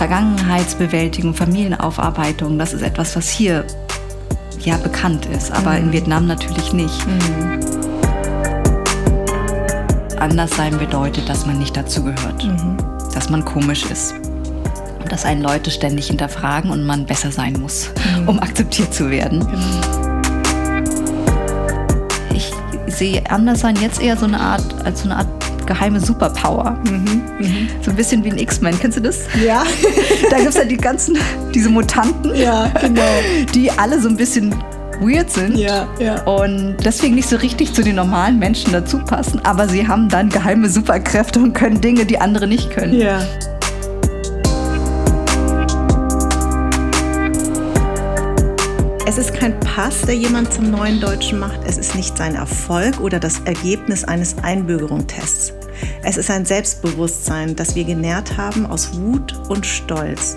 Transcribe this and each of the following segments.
Vergangenheitsbewältigung, Familienaufarbeitung, das ist etwas, was hier ja bekannt ist, aber mhm. in Vietnam natürlich nicht. Mhm. Anders sein bedeutet, dass man nicht dazugehört, mhm. dass man komisch ist, dass einen Leute ständig hinterfragen und man besser sein muss, mhm. um akzeptiert zu werden. Genau. Ich sehe Anderssein jetzt eher so eine Art als so eine Art geheime Superpower. Mhm, mhm. So ein bisschen wie ein X-Men. Kennst du das? Ja. da gibt es ja die ganzen, diese Mutanten, ja, genau. die alle so ein bisschen weird sind ja, ja. und deswegen nicht so richtig zu den normalen Menschen dazu passen, aber sie haben dann geheime Superkräfte und können Dinge, die andere nicht können. Ja. Es ist kein Pass, der jemand zum neuen Deutschen macht. Es ist nicht sein Erfolg oder das Ergebnis eines Einbürgerungstests. Es ist ein Selbstbewusstsein, das wir genährt haben aus Wut und Stolz.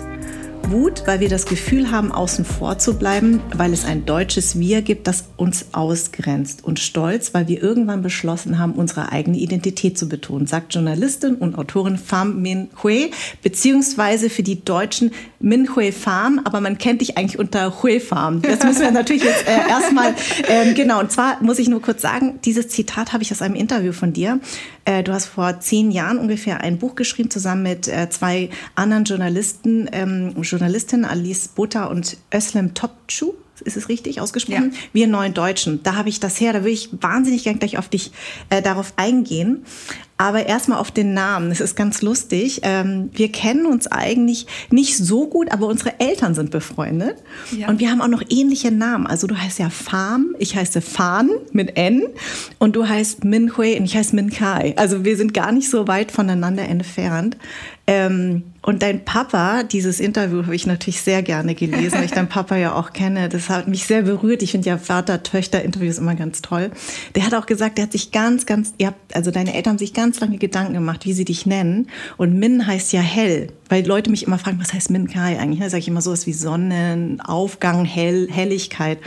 Wut, weil wir das Gefühl haben, außen vor zu bleiben, weil es ein deutsches Wir gibt, das uns ausgrenzt. Und Stolz, weil wir irgendwann beschlossen haben, unsere eigene Identität zu betonen, sagt Journalistin und Autorin Pham Min Hui, beziehungsweise für die Deutschen Min Hui Pham, aber man kennt dich eigentlich unter Hui Pham. Das müssen wir natürlich jetzt äh, erstmal, ähm, genau, und zwar muss ich nur kurz sagen, dieses Zitat habe ich aus einem Interview von dir. Äh, du hast vor zehn Jahren ungefähr ein Buch geschrieben, zusammen mit äh, zwei anderen Journalisten, ähm, Journalistin Alice Butter und Özlem Topçu. Ist es richtig ausgesprochen? Ja. Wir neuen Deutschen. Da habe ich das her. Da will ich wahnsinnig gern gleich auf dich äh, darauf eingehen. Aber erstmal auf den Namen. Es ist ganz lustig. Ähm, wir kennen uns eigentlich nicht so gut, aber unsere Eltern sind befreundet. Ja. Und wir haben auch noch ähnliche Namen. Also du heißt ja Farm, ich heiße Fan mit N und du heißt Min Hui und ich heiße Min Kai. Also wir sind gar nicht so weit voneinander entfernt. Ähm, und dein Papa, dieses Interview habe ich natürlich sehr gerne gelesen, weil ich deinen Papa ja auch kenne. Das hat mich sehr berührt. Ich finde ja Vater-Töchter-Interviews immer ganz toll. Der hat auch gesagt, der hat sich ganz, ganz, ihr habt, also deine Eltern haben sich ganz lange Gedanken gemacht, wie sie dich nennen. Und Min heißt ja hell, weil Leute mich immer fragen, was heißt Min Kai eigentlich? Da sage ich immer sowas wie Sonnenaufgang, Hell, Helligkeit.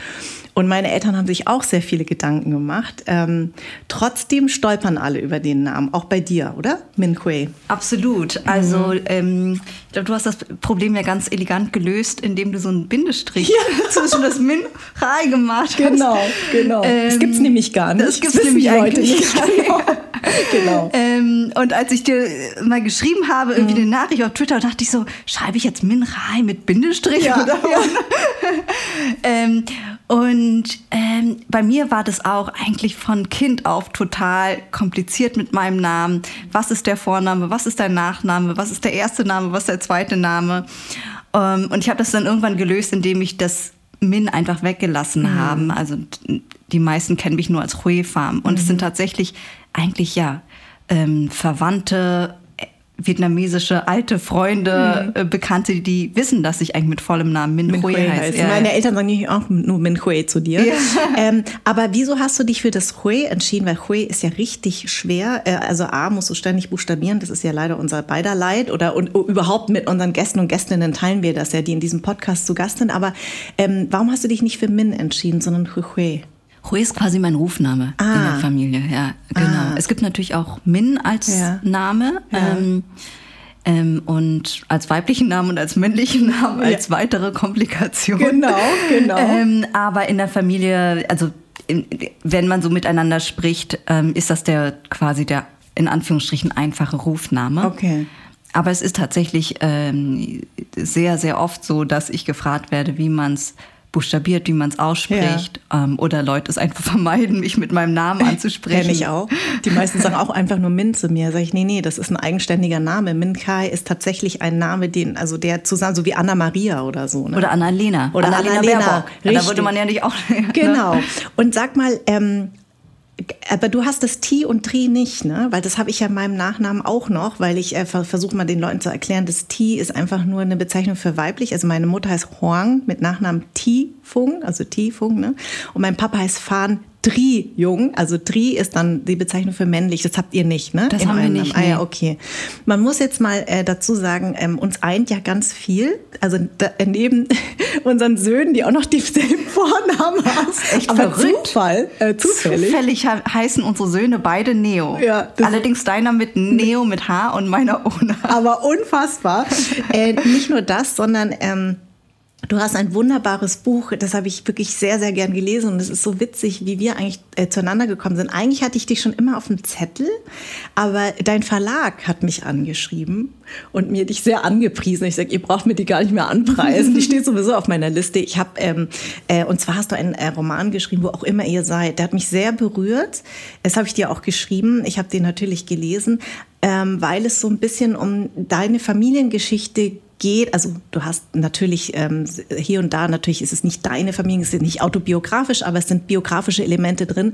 Und meine Eltern haben sich auch sehr viele Gedanken gemacht. Ähm, trotzdem stolpern alle über den Namen, auch bei dir, oder? Min Hui. Absolut. Also mhm. ähm, ich glaube, du hast das Problem ja ganz elegant gelöst, indem du so einen Bindestrich ja. zwischen das Min Rai gemacht hast. Genau, genau. Ähm, das gibt es nämlich gar nicht. Das gibt es nämlich heute nicht. Genau. genau. Ähm, und als ich dir mal geschrieben habe, irgendwie mhm. eine Nachricht auf Twitter, dachte ich so, schreibe ich jetzt Min Rai mit Bindestrich? Ja, oder? Ja. ähm, und ähm, bei mir war das auch eigentlich von Kind auf total kompliziert mit meinem Namen. Was ist der Vorname? Was ist der Nachname? Was ist der erste Name? Was ist der zweite Name? Ähm, und ich habe das dann irgendwann gelöst, indem ich das Min einfach weggelassen mhm. habe. Also die meisten kennen mich nur als Hui Farm. Und mhm. es sind tatsächlich eigentlich ja ähm, Verwandte, vietnamesische alte Freunde, mhm. äh, Bekannte, die wissen, dass ich eigentlich mit vollem Namen Min, Min Hui heiße. Ja. Meine Eltern sagen nicht auch nur Min Hui zu dir. Ja. Ähm, aber wieso hast du dich für das Hui entschieden? Weil Hui ist ja richtig schwer. Äh, also A musst du ständig buchstabieren. Das ist ja leider unser beider Leid. Oder und, überhaupt mit unseren Gästen und Gästinnen teilen wir das ja, die in diesem Podcast zu Gast sind. Aber ähm, warum hast du dich nicht für Min entschieden, sondern Hui Hui? Hui ist quasi mein Rufname ah. in der Familie, ja, genau. Ah. Es gibt natürlich auch Min als ja. Name. Ja. Ähm, ähm, und als weiblichen Namen und als männlichen Namen ja. als weitere Komplikation. Genau, genau. Ähm, aber in der Familie, also in, wenn man so miteinander spricht, ähm, ist das der quasi der in Anführungsstrichen einfache Rufname. Okay. Aber es ist tatsächlich ähm, sehr, sehr oft so, dass ich gefragt werde, wie man es buchstabiert, wie man es ausspricht. Ja. Ähm, oder Leute es einfach vermeiden, mich mit meinem Namen anzusprechen. Kenn ich auch. Die meisten sagen auch einfach nur Min zu mir. Sag ich, nee, nee, das ist ein eigenständiger Name. Min Kai ist tatsächlich ein Name, den, also der zusammen, so wie Anna Maria oder so. Ne? Oder Anna-Lena. Oder Anna-Lena. Ja, da würde man ja nicht auch. Ne? Genau. Und sag mal, ähm, aber du hast das T und Tri nicht, ne? Weil das habe ich ja in meinem Nachnamen auch noch, weil ich äh, versuche mal den Leuten zu erklären, das T ist einfach nur eine Bezeichnung für weiblich. Also meine Mutter heißt Huang mit Nachnamen Ti Fung, also Ti Fung, ne? Und mein Papa heißt Fan Tri-Jung, also Tri ist dann die Bezeichnung für männlich, das habt ihr nicht, ne? Das Im haben wir nicht. Ah ja, okay. Man muss jetzt mal äh, dazu sagen, ähm, uns eint ja ganz viel, also da, neben unseren Söhnen, die auch noch dieselben Vornamen haben. Echt Aber verrückt. Zufall, äh, zufällig. Zufällig heißen unsere Söhne beide Neo. Ja, Allerdings deiner mit Neo mit H und meiner ohne. Aber unfassbar. äh, nicht nur das, sondern ähm, Du hast ein wunderbares Buch, das habe ich wirklich sehr, sehr gern gelesen und es ist so witzig, wie wir eigentlich äh, zueinander gekommen sind. Eigentlich hatte ich dich schon immer auf dem Zettel, aber dein Verlag hat mich angeschrieben und mir dich sehr angepriesen. Ich sage, ihr braucht mir die gar nicht mehr anpreisen, die steht sowieso auf meiner Liste. Ich habe, ähm, äh, und zwar hast du einen äh, Roman geschrieben, wo auch immer ihr seid. Der hat mich sehr berührt. Das habe ich dir auch geschrieben. Ich habe den natürlich gelesen, ähm, weil es so ein bisschen um deine Familiengeschichte geht geht, also du hast natürlich ähm, hier und da, natürlich ist es nicht deine Familie, es ist nicht autobiografisch, aber es sind biografische Elemente drin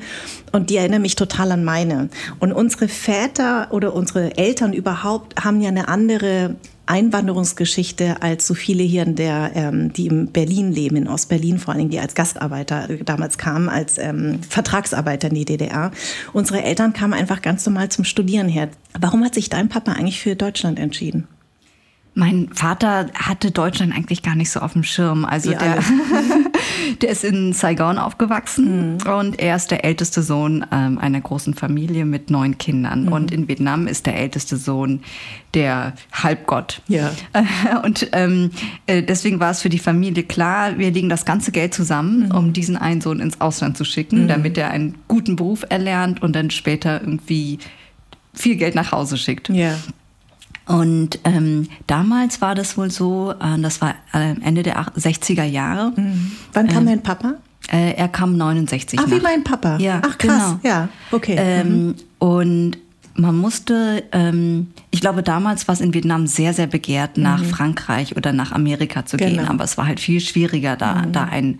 und die erinnern mich total an meine. Und unsere Väter oder unsere Eltern überhaupt haben ja eine andere Einwanderungsgeschichte als so viele hier in der, ähm, die in Berlin leben, in Ostberlin vor allen Dingen, die als Gastarbeiter damals kamen, als ähm, Vertragsarbeiter in die DDR. Unsere Eltern kamen einfach ganz normal zum Studieren her. Warum hat sich dein Papa eigentlich für Deutschland entschieden? Mein Vater hatte Deutschland eigentlich gar nicht so auf dem Schirm. Also der, der ist in Saigon aufgewachsen mhm. und er ist der älteste Sohn ähm, einer großen Familie mit neun Kindern. Mhm. Und in Vietnam ist der älteste Sohn der Halbgott. Ja. Und ähm, äh, deswegen war es für die Familie klar, wir legen das ganze Geld zusammen, mhm. um diesen einen Sohn ins Ausland zu schicken, mhm. damit er einen guten Beruf erlernt und dann später irgendwie viel Geld nach Hause schickt. Ja. Und ähm, damals war das wohl so, äh, das war äh, Ende der 60er Jahre. Mhm. Wann kam ähm, dein Papa? Äh, er kam 69. Ach, nach. wie mein Papa. Ja, Ach, krass. Genau. Ja, okay. Ähm, mhm. Und man musste, ähm, ich glaube, damals war es in Vietnam sehr, sehr begehrt, nach mhm. Frankreich oder nach Amerika zu genau. gehen. Aber es war halt viel schwieriger, da, mhm. da ein,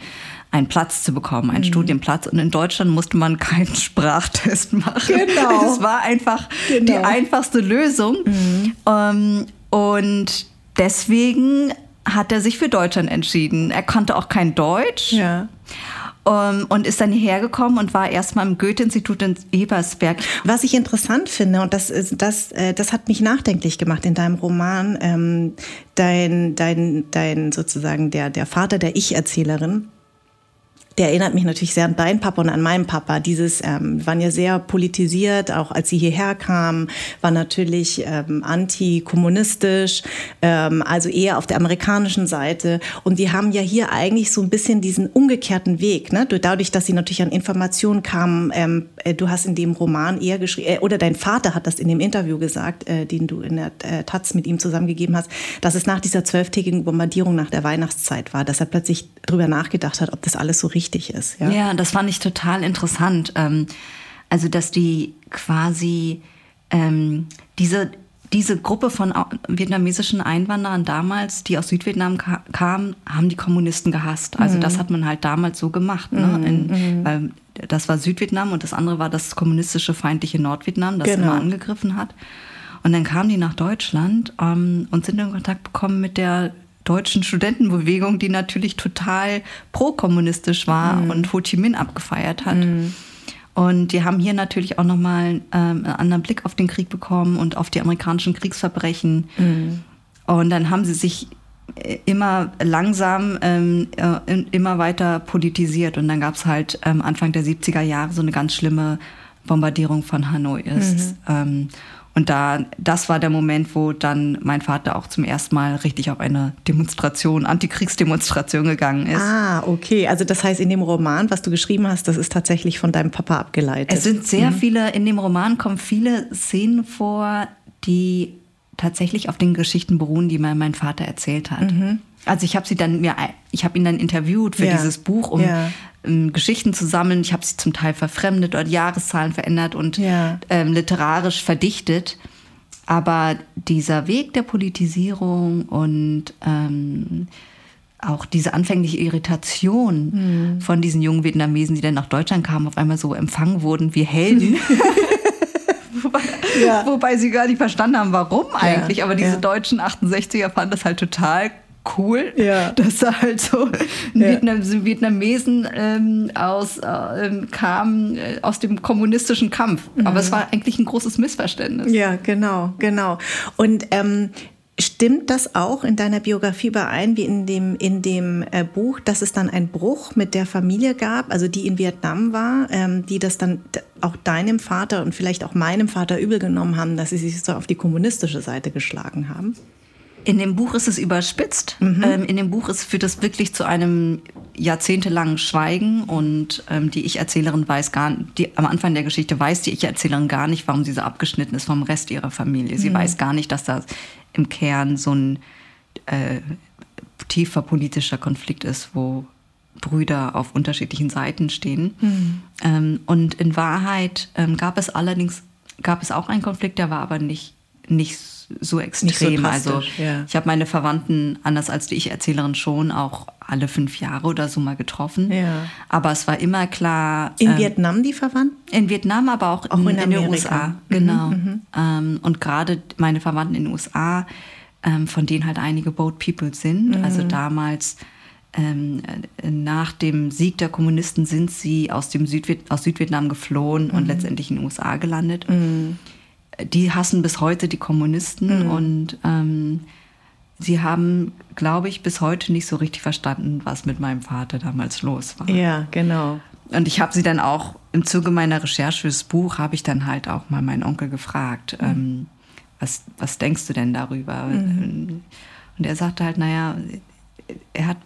einen Platz zu bekommen, einen mhm. Studienplatz. Und in Deutschland musste man keinen Sprachtest machen. Genau. Es war einfach genau. die einfachste Lösung. Mhm. Ähm, und deswegen hat er sich für Deutschland entschieden. Er konnte auch kein Deutsch. Ja. Um, ähm, und ist dann hierher gekommen und war erstmal im Goethe-Institut in Ebersberg. Was ich interessant finde, und das, ist, das, äh, das hat mich nachdenklich gemacht in deinem Roman, ähm, dein, dein, dein sozusagen der, der Vater der Ich-Erzählerin, der erinnert mich natürlich sehr an deinen Papa und an meinen Papa. Dieses ähm, waren ja sehr politisiert, auch als sie hierher kamen, war natürlich ähm, antikommunistisch, ähm, also eher auf der amerikanischen Seite. Und die haben ja hier eigentlich so ein bisschen diesen umgekehrten Weg, ne? dadurch, dass sie natürlich an Informationen kamen. Ähm, äh, du hast in dem Roman eher geschrieben, äh, oder dein Vater hat das in dem Interview gesagt, äh, den du in der äh, Taz mit ihm zusammengegeben hast, dass es nach dieser zwölftägigen Bombardierung nach der Weihnachtszeit war, dass er plötzlich drüber nachgedacht hat, ob das alles so richtig wichtig ist. Ja, ja das fand ich total interessant. Ähm, also, dass die quasi ähm, diese, diese Gruppe von vietnamesischen Einwanderern damals, die aus Südvietnam ka kamen, haben die Kommunisten gehasst. Also mhm. das hat man halt damals so gemacht. Ne? Mhm. In, mhm. weil das war Südvietnam und das andere war das kommunistische feindliche Nordvietnam, das genau. immer angegriffen hat. Und dann kamen die nach Deutschland ähm, und sind in Kontakt bekommen mit der deutschen Studentenbewegung, die natürlich total pro-kommunistisch war mhm. und Ho Chi Minh abgefeiert hat. Mhm. Und die haben hier natürlich auch nochmal ähm, einen anderen Blick auf den Krieg bekommen und auf die amerikanischen Kriegsverbrechen. Mhm. Und dann haben sie sich äh, immer langsam ähm, äh, immer weiter politisiert. Und dann gab es halt ähm, Anfang der 70er Jahre so eine ganz schlimme Bombardierung von Hanoi ist. Mhm. Ähm, und da, das war der Moment, wo dann mein Vater auch zum ersten Mal richtig auf eine Demonstration, Antikriegsdemonstration gegangen ist. Ah, okay. Also das heißt, in dem Roman, was du geschrieben hast, das ist tatsächlich von deinem Papa abgeleitet. Es sind sehr mhm. viele, in dem Roman kommen viele Szenen vor, die tatsächlich auf den Geschichten beruhen, die mir mein Vater erzählt hat. Mhm. Also ich habe sie dann mir, ich habe ihn dann interviewt für ja. dieses Buch, um ja. ähm, Geschichten zu sammeln. Ich habe sie zum Teil verfremdet oder Jahreszahlen verändert und ja. ähm, literarisch verdichtet. Aber dieser Weg der Politisierung und ähm, auch diese anfängliche Irritation mhm. von diesen jungen Vietnamesen, die dann nach Deutschland kamen, auf einmal so empfangen wurden wie Helden. wobei, ja. wobei, sie gar nicht verstanden haben, warum eigentlich. Ja. Aber diese ja. deutschen 68er fanden das halt total cool, ja. dass da halt so Vietnam Vietnamesen ähm, aus, äh, kamen äh, aus dem kommunistischen Kampf. Mhm. Aber es war eigentlich ein großes Missverständnis. Ja, genau, genau. Und ähm, Stimmt das auch in deiner Biografie überein, wie in dem, in dem äh, Buch, dass es dann einen Bruch mit der Familie gab, also die in Vietnam war, ähm, die das dann auch deinem Vater und vielleicht auch meinem Vater übel genommen haben, dass sie sich so auf die kommunistische Seite geschlagen haben? In dem Buch ist es überspitzt. Mhm. Ähm, in dem Buch ist, führt es wirklich zu einem jahrzehntelangen Schweigen und ähm, die Ich-Erzählerin weiß gar nicht, am Anfang der Geschichte weiß die Ich-Erzählerin gar nicht, warum sie so abgeschnitten ist vom Rest ihrer Familie. Sie mhm. weiß gar nicht, dass da im Kern so ein äh, tiefer politischer Konflikt ist, wo Brüder auf unterschiedlichen Seiten stehen. Mhm. Ähm, und in Wahrheit ähm, gab es allerdings gab es auch einen Konflikt, der war aber nicht, nicht so extrem. Nicht so also ja. ich habe meine Verwandten, anders als die Ich-Erzählerin schon, auch alle fünf Jahre oder so mal getroffen. Ja. Aber es war immer klar. In ähm, Vietnam die Verwandten? In Vietnam, aber auch, auch in, in, in den USA. Mhm, genau. Mhm, ähm, und gerade meine Verwandten in den USA, ähm, von denen halt einige Boat People sind. Mhm. Also damals. Ähm, nach dem Sieg der Kommunisten sind sie aus, dem Südviet aus Südvietnam geflohen und mhm. letztendlich in den USA gelandet. Mhm die hassen bis heute die Kommunisten mhm. und ähm, sie haben, glaube ich, bis heute nicht so richtig verstanden, was mit meinem Vater damals los war. Ja, genau. Und ich habe sie dann auch im Zuge meiner Recherche fürs Buch, habe ich dann halt auch mal meinen Onkel gefragt, mhm. ähm, was, was denkst du denn darüber? Mhm. Und er sagte halt, naja, er hat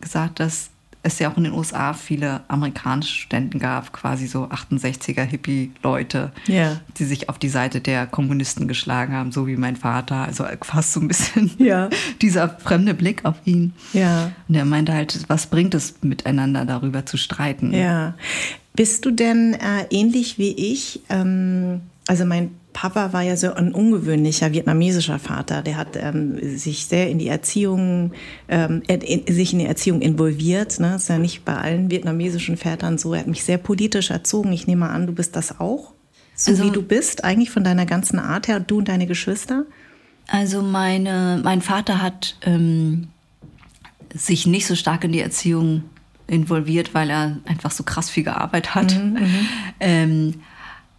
gesagt, dass es ja auch in den USA viele amerikanische Studenten gab, quasi so 68er Hippie-Leute, yeah. die sich auf die Seite der Kommunisten geschlagen haben, so wie mein Vater. Also fast so ein bisschen ja. dieser fremde Blick auf ihn. Ja. Und er meinte halt, was bringt es miteinander darüber zu streiten? Ja. Bist du denn äh, ähnlich wie ich? Ähm, also mein Papa war ja so ein ungewöhnlicher vietnamesischer Vater. Der hat ähm, sich sehr in die Erziehung, ähm, in, sich in die Erziehung involviert. Ne? Das ist ja nicht bei allen vietnamesischen Vätern so. Er hat mich sehr politisch erzogen. Ich nehme an, du bist das auch, so also, wie du bist, eigentlich von deiner ganzen Art her. Du und deine Geschwister. Also meine, mein Vater hat ähm, sich nicht so stark in die Erziehung involviert, weil er einfach so krass viel gearbeitet hat. Mhm, mhm. ähm,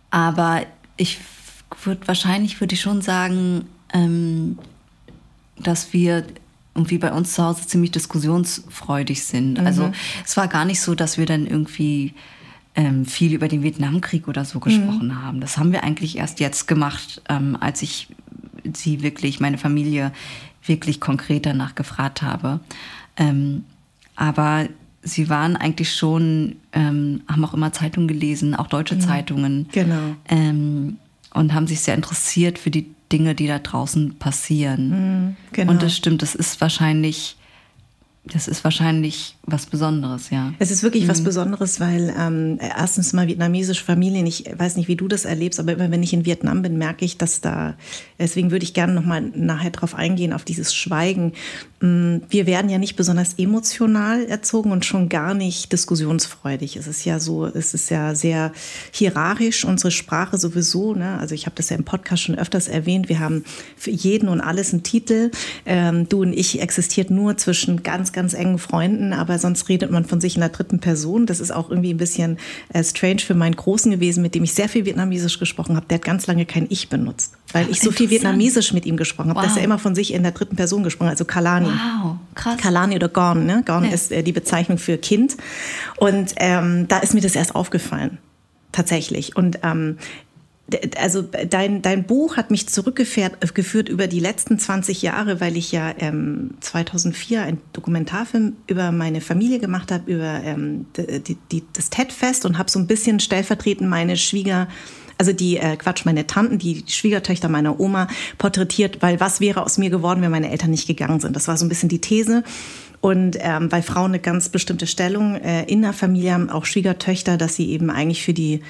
aber ich würde wahrscheinlich würde ich schon sagen, ähm, dass wir irgendwie bei uns zu Hause ziemlich diskussionsfreudig sind. Mhm. Also es war gar nicht so, dass wir dann irgendwie ähm, viel über den Vietnamkrieg oder so gesprochen mhm. haben. Das haben wir eigentlich erst jetzt gemacht, ähm, als ich sie wirklich, meine Familie wirklich konkret danach gefragt habe. Ähm, aber sie waren eigentlich schon, ähm, haben auch immer Zeitungen gelesen, auch deutsche mhm. Zeitungen. Genau. Und haben sich sehr interessiert für die Dinge, die da draußen passieren. Mhm, genau. Und das stimmt, das ist wahrscheinlich das ist wahrscheinlich was Besonderes, ja. Es ist wirklich mhm. was Besonderes, weil ähm, erstens mal vietnamesische Familien, ich weiß nicht, wie du das erlebst, aber immer wenn ich in Vietnam bin, merke ich, dass da, deswegen würde ich gerne nochmal nachher drauf eingehen, auf dieses Schweigen. Mm, wir werden ja nicht besonders emotional erzogen und schon gar nicht diskussionsfreudig. Es ist ja so, es ist ja sehr hierarchisch, unsere Sprache sowieso. Ne? Also ich habe das ja im Podcast schon öfters erwähnt, wir haben für jeden und alles einen Titel. Ähm, du und ich existiert nur zwischen ganz, ganz engen Freunden, aber sonst redet man von sich in der dritten Person. Das ist auch irgendwie ein bisschen äh, strange für meinen Großen gewesen, mit dem ich sehr viel Vietnamesisch gesprochen habe. Der hat ganz lange kein Ich benutzt, weil ich so viel Vietnamesisch mit ihm gesprochen habe, wow. dass er immer von sich in der dritten Person gesprochen hat, also Kalani. Wow, krass. Kalani oder Gorn. Ne? Gorn ja. ist äh, die Bezeichnung für Kind. Und ähm, da ist mir das erst aufgefallen tatsächlich. Und ähm, also dein, dein Buch hat mich zurückgeführt äh, über die letzten 20 Jahre, weil ich ja ähm, 2004 einen Dokumentarfilm über meine Familie gemacht habe, über ähm, die, die, das TED-Fest und habe so ein bisschen stellvertretend meine Schwieger, also die, äh, Quatsch, meine Tanten, die Schwiegertöchter meiner Oma porträtiert, weil was wäre aus mir geworden, wenn meine Eltern nicht gegangen sind. Das war so ein bisschen die These. Und ähm, weil Frauen eine ganz bestimmte Stellung äh, in der Familie haben, auch Schwiegertöchter, dass sie eben eigentlich für die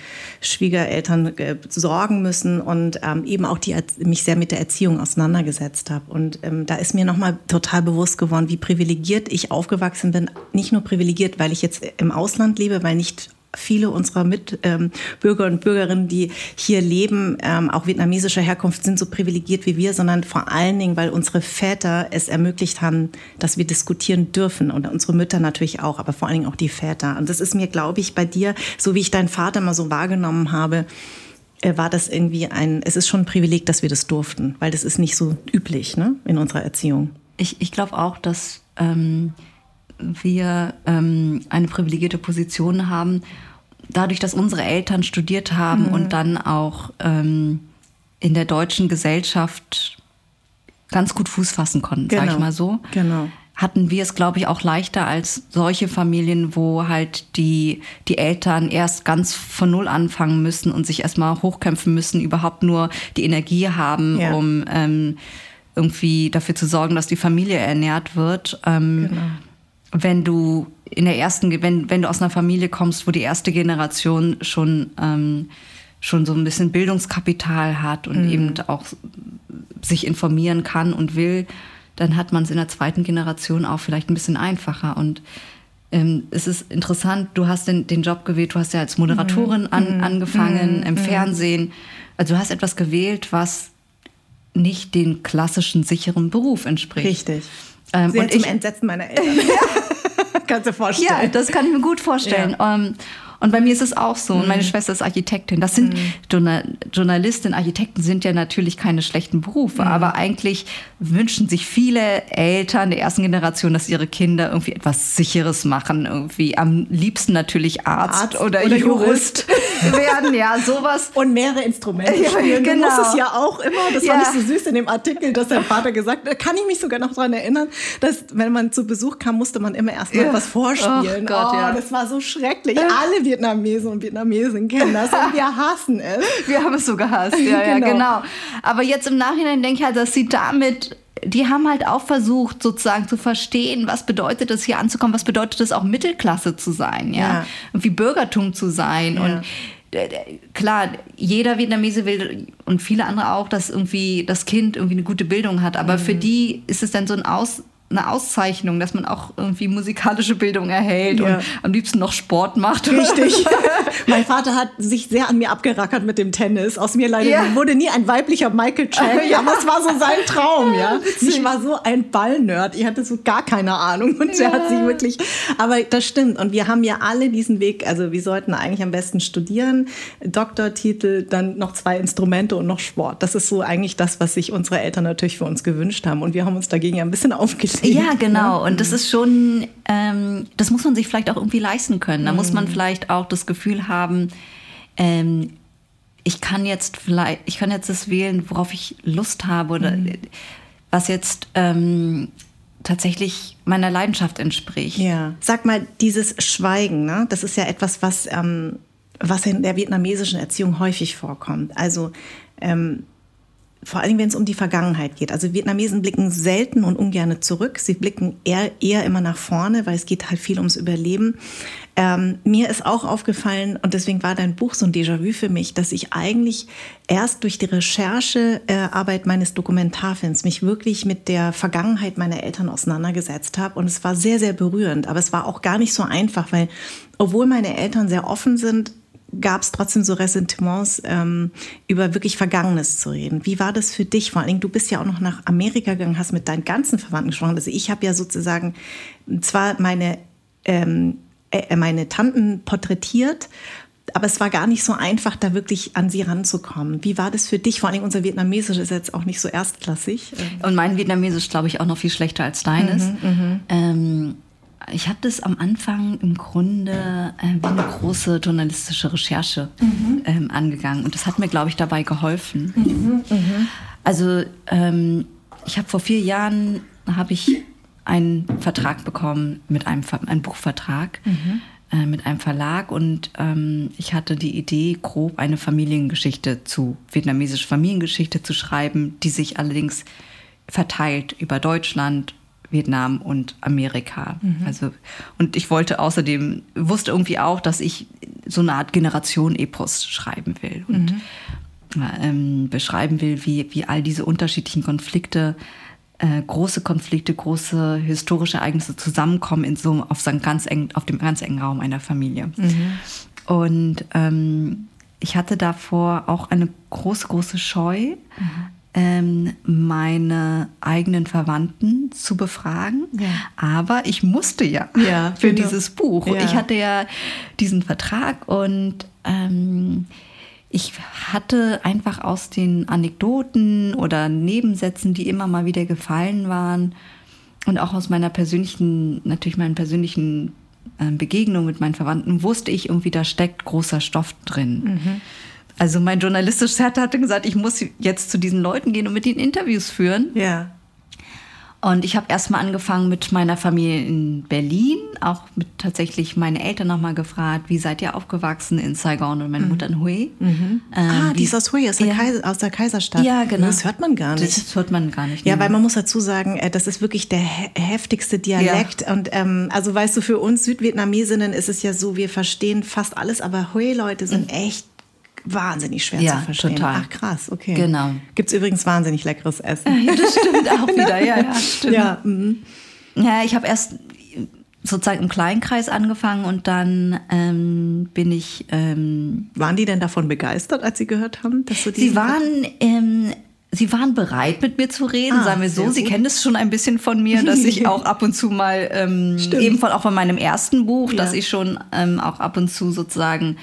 Schwiegereltern äh, sorgen müssen und ähm, eben auch die, mich sehr mit der Erziehung auseinandergesetzt habe. Und ähm, da ist mir nochmal total bewusst geworden, wie privilegiert ich aufgewachsen bin. Nicht nur privilegiert, weil ich jetzt im Ausland lebe, weil nicht viele unserer Mitbürger ähm, und Bürgerinnen, die hier leben, ähm, auch vietnamesischer Herkunft, sind so privilegiert wie wir, sondern vor allen Dingen, weil unsere Väter es ermöglicht haben, dass wir diskutieren dürfen und unsere Mütter natürlich auch, aber vor allen Dingen auch die Väter. Und das ist mir, glaube ich, bei dir, so wie ich deinen Vater mal so wahrgenommen habe, äh, war das irgendwie ein, es ist schon ein Privileg, dass wir das durften, weil das ist nicht so üblich ne, in unserer Erziehung. Ich, ich glaube auch, dass ähm, wir ähm, eine privilegierte Position haben, dadurch, dass unsere Eltern studiert haben mhm. und dann auch ähm, in der deutschen Gesellschaft ganz gut Fuß fassen konnten, genau. sag ich genau. mal so. Genau. Hatten wir es, glaube ich, auch leichter als solche Familien, wo halt die, die Eltern erst ganz von Null anfangen müssen und sich erstmal hochkämpfen müssen, überhaupt nur die Energie haben, ja. um ähm, irgendwie dafür zu sorgen, dass die Familie ernährt wird. Ähm, genau wenn du in der ersten, wenn, wenn du aus einer Familie kommst, wo die erste Generation schon, ähm, schon so ein bisschen Bildungskapital hat und mhm. eben auch sich informieren kann und will, dann hat man es in der zweiten Generation auch vielleicht ein bisschen einfacher. Und ähm, es ist interessant, du hast den, den Job gewählt, du hast ja als Moderatorin mhm. an, mhm. angefangen mhm. im mhm. Fernsehen. Also du hast etwas gewählt, was nicht den klassischen sicheren Beruf entspricht. Richtig. Ähm, Sehr und zum ich, Entsetzen meiner Eltern. Kannst du dir vorstellen? Ja, das kann ich mir gut vorstellen. Ja. Ähm, und bei mir ist es auch so. Und meine mhm. Schwester ist Architektin. Das sind mhm. Journalistinnen, Architekten sind ja natürlich keine schlechten Berufe, mhm. aber eigentlich wünschen sich viele Eltern der ersten Generation, dass ihre Kinder irgendwie etwas Sicheres machen. Irgendwie am liebsten natürlich Arzt, Arzt oder, oder, Jurist, werden. Ja, sowas. Und mehrere Instrumente ja, spielen. Genau. Du musst es ja auch immer, das ja. fand ich so süß in dem Artikel, dass dein Vater gesagt hat, kann ich mich sogar noch daran erinnern, dass wenn man zu Besuch kam, musste man immer erst mal ja. was vorspielen. Oh Gott, oh, ja. Das war so schrecklich. Alle Vietnamesen und Vietnamesen kennen das und wir hassen es. Wir haben es so gehasst, ja, genau. ja, genau. Aber jetzt im Nachhinein denke ich halt, dass sie damit die haben halt auch versucht, sozusagen zu verstehen, was bedeutet es, hier anzukommen, was bedeutet es auch Mittelklasse zu sein, ja, ja. und wie Bürgertum zu sein. Ja. Und äh, klar, jeder Vietnamese will und viele andere auch, dass irgendwie das Kind irgendwie eine gute Bildung hat. Aber mhm. für die ist es dann so ein Aus, eine Auszeichnung, dass man auch irgendwie musikalische Bildung erhält ja. und am liebsten noch Sport macht. Richtig. mein Vater hat sich sehr an mir abgerackert mit dem Tennis. Aus mir leider ja. wurde nie ein weiblicher Michael Chang, ja. aber es war so sein Traum, ja. Ich war so ein Ballnerd. Ich hatte so gar keine Ahnung und der hat sich wirklich, aber das stimmt und wir haben ja alle diesen Weg, also wir sollten eigentlich am besten studieren, Doktortitel, dann noch zwei Instrumente und noch Sport. Das ist so eigentlich das, was sich unsere Eltern natürlich für uns gewünscht haben und wir haben uns dagegen ja ein bisschen aufgelegt ja, genau. Und das mhm. ist schon, ähm, das muss man sich vielleicht auch irgendwie leisten können. Da mhm. muss man mhm. vielleicht auch das Gefühl haben, ähm, ich kann jetzt vielleicht, ich kann jetzt das wählen, worauf ich Lust habe oder mhm. was jetzt ähm, tatsächlich meiner Leidenschaft entspricht. Ja. Sag mal, dieses Schweigen, ne? das ist ja etwas, was, ähm, was in der vietnamesischen Erziehung häufig vorkommt. Also ähm, vor allem wenn es um die Vergangenheit geht. Also Vietnamesen blicken selten und ungern zurück. Sie blicken eher, eher immer nach vorne, weil es geht halt viel ums Überleben. Ähm, mir ist auch aufgefallen, und deswegen war dein Buch so ein Déjà-vu für mich, dass ich eigentlich erst durch die Recherchearbeit äh, meines Dokumentarfilms mich wirklich mit der Vergangenheit meiner Eltern auseinandergesetzt habe. Und es war sehr, sehr berührend. Aber es war auch gar nicht so einfach, weil obwohl meine Eltern sehr offen sind, gab es trotzdem so Ressentiments, ähm, über wirklich Vergangenes zu reden. Wie war das für dich? Vor allen Dingen, du bist ja auch noch nach Amerika gegangen, hast mit deinen ganzen Verwandten gesprochen. Also ich habe ja sozusagen zwar meine, ähm, äh, meine Tanten porträtiert, aber es war gar nicht so einfach, da wirklich an sie ranzukommen. Wie war das für dich? Vor allem unser Vietnamesisch ist jetzt auch nicht so erstklassig. Und mein Vietnamesisch, glaube ich, auch noch viel schlechter als deines. Mhm, mhm. ähm, ich habe das am Anfang im Grunde äh, wie eine große journalistische Recherche mhm. ähm, angegangen. Und das hat mir, glaube ich, dabei geholfen. Mhm, mh. Also ähm, ich habe vor vier Jahren habe ich einen Vertrag bekommen mit einem, einem Buchvertrag. Mhm. Äh, mit einem Verlag und ähm, ich hatte die Idee, grob eine Familiengeschichte zu, vietnamesische Familiengeschichte zu schreiben, die sich allerdings verteilt über Deutschland, Vietnam und Amerika. Mhm. Also, und ich wollte außerdem, wusste irgendwie auch, dass ich so eine Art Generation-Epos schreiben will und mhm. ähm, beschreiben will, wie, wie all diese unterschiedlichen Konflikte, äh, große Konflikte, große historische Ereignisse zusammenkommen in so, auf, so ganz eng, auf dem ganz engen Raum einer Familie. Mhm. Und ähm, ich hatte davor auch eine große, große Scheu, mhm meine eigenen Verwandten zu befragen. Ja. Aber ich musste ja, ja für genau. dieses Buch. Ja. Ich hatte ja diesen Vertrag und ähm, ich hatte einfach aus den Anekdoten oder Nebensätzen, die immer mal wieder gefallen waren, und auch aus meiner persönlichen, natürlich meinen persönlichen äh, Begegnungen mit meinen Verwandten, wusste ich irgendwie, da steckt großer Stoff drin. Mhm. Also mein journalistisches Herz hatte gesagt, ich muss jetzt zu diesen Leuten gehen und mit ihnen Interviews führen. Ja. Und ich habe erstmal angefangen mit meiner Familie in Berlin, auch mit tatsächlich meine Eltern nochmal gefragt, wie seid ihr aufgewachsen in Saigon und meine mhm. Mutter in Hue. Mhm. Ähm, ah, die ist aus Hue, aus, der, ja. Kaiser, aus der Kaiserstadt. Ja, genau. Das hört man gar nicht. Das hört man gar nicht. Ja, weil man muss dazu sagen, äh, das ist wirklich der heftigste Dialekt. Ja. Und ähm, also weißt du, für uns Südvietnamesinnen ist es ja so, wir verstehen fast alles, aber Hue-Leute sind mhm. echt wahnsinnig schwer ja, zu verstehen. Total. Ach krass, okay. Genau. Gibt es übrigens wahnsinnig leckeres Essen. Ja, das stimmt auch wieder, ja, ja, stimmt. Ja, mhm. ja ich habe erst sozusagen im Kleinkreis angefangen und dann ähm, bin ich. Ähm, waren die denn davon begeistert, als sie gehört haben, dass du die? Sie waren. Ähm, Sie waren bereit, mit mir zu reden, ah, sagen wir so. Sie kennen es schon ein bisschen von mir, dass ich auch ab und zu mal, ähm, eben von, auch von meinem ersten Buch, ja. dass ich schon ähm, auch ab und zu sozusagen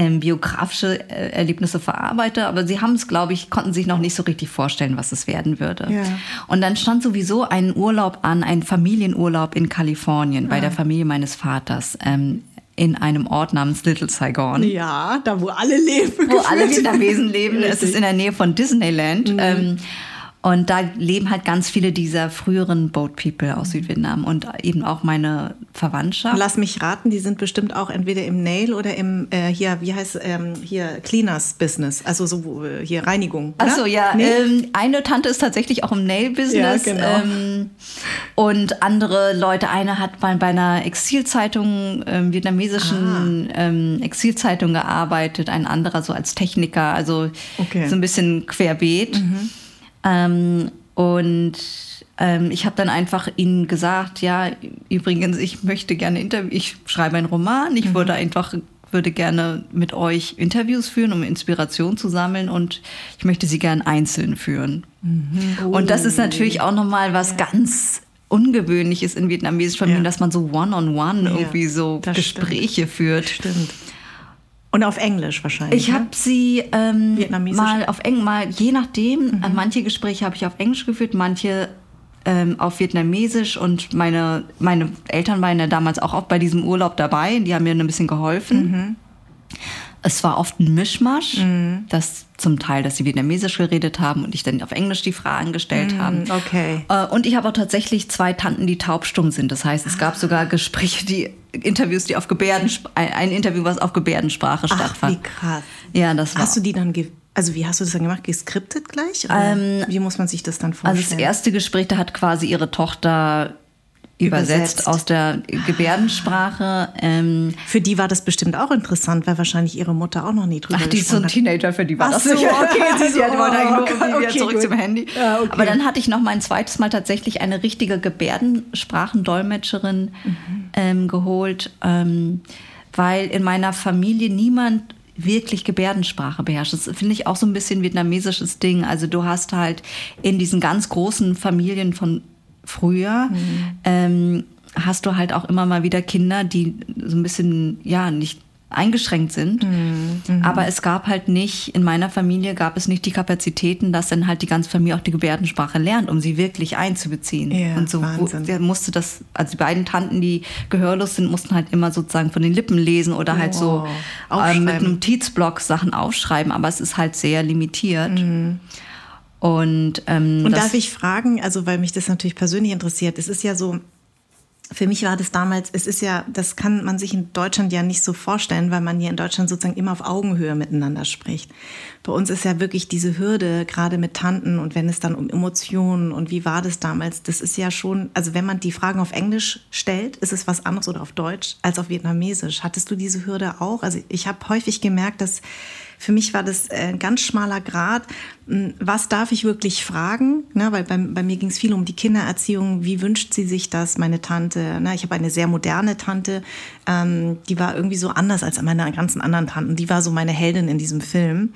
ähm, biografische äh, Erlebnisse verarbeite, aber sie haben es, glaube ich, konnten sich noch nicht so richtig vorstellen, was es werden würde. Ja. Und dann stand sowieso ein Urlaub an, ein Familienurlaub in Kalifornien ja. bei der Familie meines Vaters. Ähm, in einem Ort namens Little Saigon. Ja, da wo alle leben. Wo alle Vietnamesen leben. Es ist in der Nähe von Disneyland. Mhm. Ähm, und da leben halt ganz viele dieser früheren Boat People aus Südvietnam und eben auch meine Verwandtschaft. Lass mich raten, die sind bestimmt auch entweder im Nail oder im äh, hier, wie heißt ähm, hier Cleaners Business, also so äh, hier Reinigung. Achso, ja. Nee? Ähm, eine Tante ist tatsächlich auch im Nail Business. Ja, genau. Ähm, und andere Leute, eine hat bei, bei einer Exilzeitung, ähm, vietnamesischen ah. ähm, Exilzeitung gearbeitet, ein anderer so als Techniker, also okay. so ein bisschen querbeet. Mhm. Ähm, und ähm, ich habe dann einfach ihnen gesagt, ja, übrigens, ich möchte gerne Interview, ich schreibe einen Roman, ich mhm. würde einfach würde gerne mit euch Interviews führen, um Inspiration zu sammeln und ich möchte sie gerne einzeln führen. Mhm. Oh. Und das ist natürlich auch nochmal was ja. ganz Ungewöhnliches in vietnamesischen Familien, ja. dass man so one-on-one -on -one ja, irgendwie so Gespräche stimmt. führt. Stimmt. Und auf Englisch wahrscheinlich. Ich ne? habe sie ähm, mal auf Englisch, mal je nachdem. Mhm. Äh, manche Gespräche habe ich auf Englisch geführt, manche ähm, auf Vietnamesisch und meine, meine Eltern waren ja damals auch, auch bei diesem Urlaub dabei. Die haben mir ein bisschen geholfen. Mhm. Es war oft ein Mischmasch, mhm. dass zum Teil, dass sie Vietnamesisch geredet haben und ich dann auf Englisch die Fragen gestellt mhm, habe. Okay. Äh, und ich habe auch tatsächlich zwei Tanten, die taubstumm sind. Das heißt, es gab ah. sogar Gespräche, die Interviews, die auf Gebärdensprache, ein Interview, was auf Gebärdensprache Ach, stattfand. Wie krass. Ja, das war. Hast du die dann also wie hast du das dann gemacht? Geskriptet gleich? Ähm, wie muss man sich das dann vorstellen? Also das erste Gespräch, da hat quasi ihre Tochter übersetzt, aus der Gebärdensprache. Ähm, für die war das bestimmt auch interessant, weil wahrscheinlich ihre Mutter auch noch nie drüber Ach, die ist so ein Teenager, für die war Ach das so, sicher. okay. Sie, so, wollte eigentlich nur okay, wieder zurück gut. zum Handy. Ja, okay. Aber dann hatte ich noch mein zweites Mal tatsächlich eine richtige Gebärdensprachendolmetscherin mhm. ähm, geholt, ähm, weil in meiner Familie niemand wirklich Gebärdensprache beherrscht. Das finde ich auch so ein bisschen vietnamesisches Ding. Also du hast halt in diesen ganz großen Familien von früher, mhm. ähm, hast du halt auch immer mal wieder Kinder, die so ein bisschen, ja, nicht eingeschränkt sind. Mhm. mhm. Aber es gab halt nicht, in meiner Familie gab es nicht die Kapazitäten, dass dann halt die ganze Familie auch die Gebärdensprache lernt, um sie wirklich einzubeziehen. Ja, und so Wahnsinn. musste das, also die beiden Tanten, die gehörlos sind, mussten halt immer sozusagen von den Lippen lesen oder halt oh, so äh, mit einem Notizblock Sachen aufschreiben, aber es ist halt sehr limitiert. Mhm. Und, ähm, und darf ich fragen, also weil mich das natürlich persönlich interessiert, es ist ja so, für mich war das damals, es ist ja, das kann man sich in Deutschland ja nicht so vorstellen, weil man hier in Deutschland sozusagen immer auf Augenhöhe miteinander spricht. Bei uns ist ja wirklich diese Hürde, gerade mit Tanten und wenn es dann um Emotionen und wie war das damals, das ist ja schon, also wenn man die Fragen auf Englisch stellt, ist es was anderes oder auf Deutsch als auf Vietnamesisch. Hattest du diese Hürde auch? Also ich habe häufig gemerkt, dass für mich war das ein ganz schmaler Grad. Hm, was darf ich wirklich fragen? Ne, weil bei, bei mir ging es viel um die Kindererziehung. Wie wünscht sie sich das, meine Tante? Ne, ich habe eine sehr moderne Tante, ähm, die war irgendwie so anders als meine ganzen anderen Tanten. Die war so meine Heldin in diesem Film.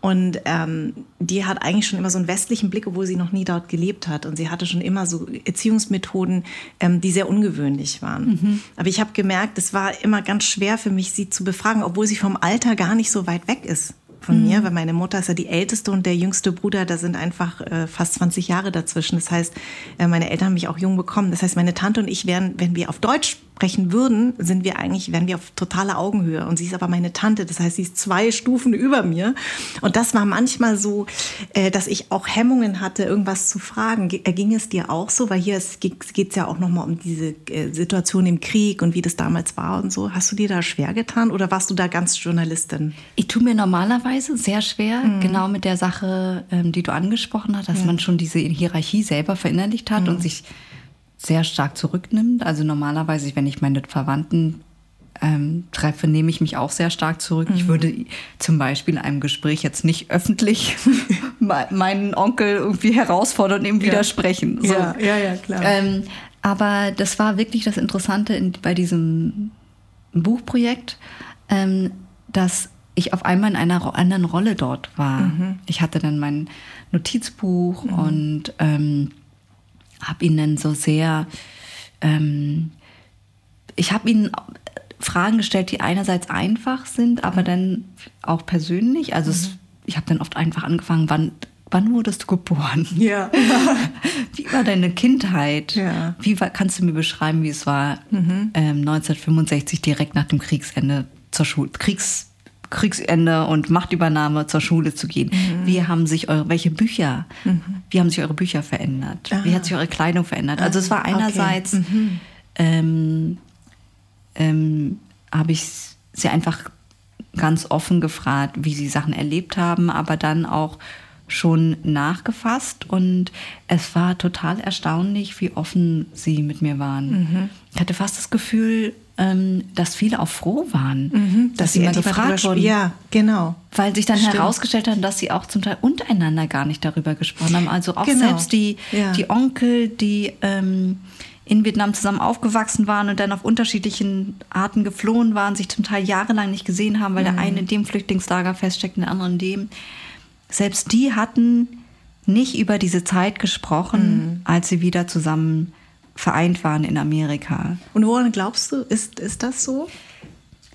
Und ähm, die hat eigentlich schon immer so einen westlichen Blick, obwohl sie noch nie dort gelebt hat. Und sie hatte schon immer so Erziehungsmethoden, ähm, die sehr ungewöhnlich waren. Mhm. Aber ich habe gemerkt, es war immer ganz schwer für mich, sie zu befragen, obwohl sie vom Alter gar nicht so weit weg ist von mhm. mir, weil meine Mutter ist ja die älteste und der jüngste Bruder, da sind einfach äh, fast 20 Jahre dazwischen. Das heißt, äh, meine Eltern haben mich auch jung bekommen. Das heißt, meine Tante und ich wären, wenn wir auf Deutsch sprechen würden, sind wir eigentlich, wären wir auf totaler Augenhöhe. Und sie ist aber meine Tante, das heißt, sie ist zwei Stufen über mir. Und das war manchmal so, äh, dass ich auch Hemmungen hatte, irgendwas zu fragen. G ging es dir auch so? Weil hier geht es ja auch nochmal um diese äh, Situation im Krieg und wie das damals war und so. Hast du dir da schwer getan oder warst du da ganz Journalistin? Ich tue mir normalerweise sehr schwer, mhm. genau mit der Sache, ähm, die du angesprochen hast, dass ja. man schon diese Hierarchie selber verinnerlicht hat mhm. und sich sehr stark zurücknimmt. Also normalerweise, wenn ich meine Verwandten ähm, treffe, nehme ich mich auch sehr stark zurück. Mhm. Ich würde zum Beispiel in einem Gespräch jetzt nicht öffentlich meinen Onkel irgendwie herausfordern und ihm ja. widersprechen. So. Ja, ja, ja, klar. Ähm, aber das war wirklich das Interessante in, bei diesem Buchprojekt, ähm, dass ich auf einmal in einer anderen Rolle dort war. Mhm. Ich hatte dann mein Notizbuch mhm. und ähm, habe ihnen so sehr, ähm, ich habe ihnen Fragen gestellt, die einerseits einfach sind, aber dann auch persönlich. Also mhm. es, ich habe dann oft einfach angefangen, wann, wann wurdest du geboren? Ja. wie war deine Kindheit? Ja. Wie war, kannst du mir beschreiben, wie es war, mhm. ähm, 1965 direkt nach dem Kriegsende zur Schule, Kriegs Kriegsende und Machtübernahme zur Schule zu gehen. Mhm. Wie haben sich eure, welche Bücher, mhm. wie haben sich eure Bücher verändert? Ah. Wie hat sich eure Kleidung verändert? Also es war einerseits, okay. mhm. ähm, ähm, habe ich sie einfach ganz offen gefragt, wie sie Sachen erlebt haben, aber dann auch schon nachgefasst und es war total erstaunlich, wie offen sie mit mir waren. Mhm. Ich hatte fast das Gefühl, dass viele auch froh waren, mhm, dass, dass, sie mal gefragt wurden. Ja, genau. Weil sich dann Stimmt. herausgestellt hat, dass sie auch zum Teil untereinander gar nicht darüber gesprochen haben. Also auch genau. selbst die, ja. die Onkel, die ähm, in Vietnam zusammen aufgewachsen waren und dann auf unterschiedlichen Arten geflohen waren, sich zum Teil jahrelang nicht gesehen haben, weil mhm. der eine in dem Flüchtlingslager feststeckt und der andere in dem. Selbst die hatten nicht über diese Zeit gesprochen, mhm. als sie wieder zusammen vereint waren in Amerika. Und woran glaubst du, ist, ist das so?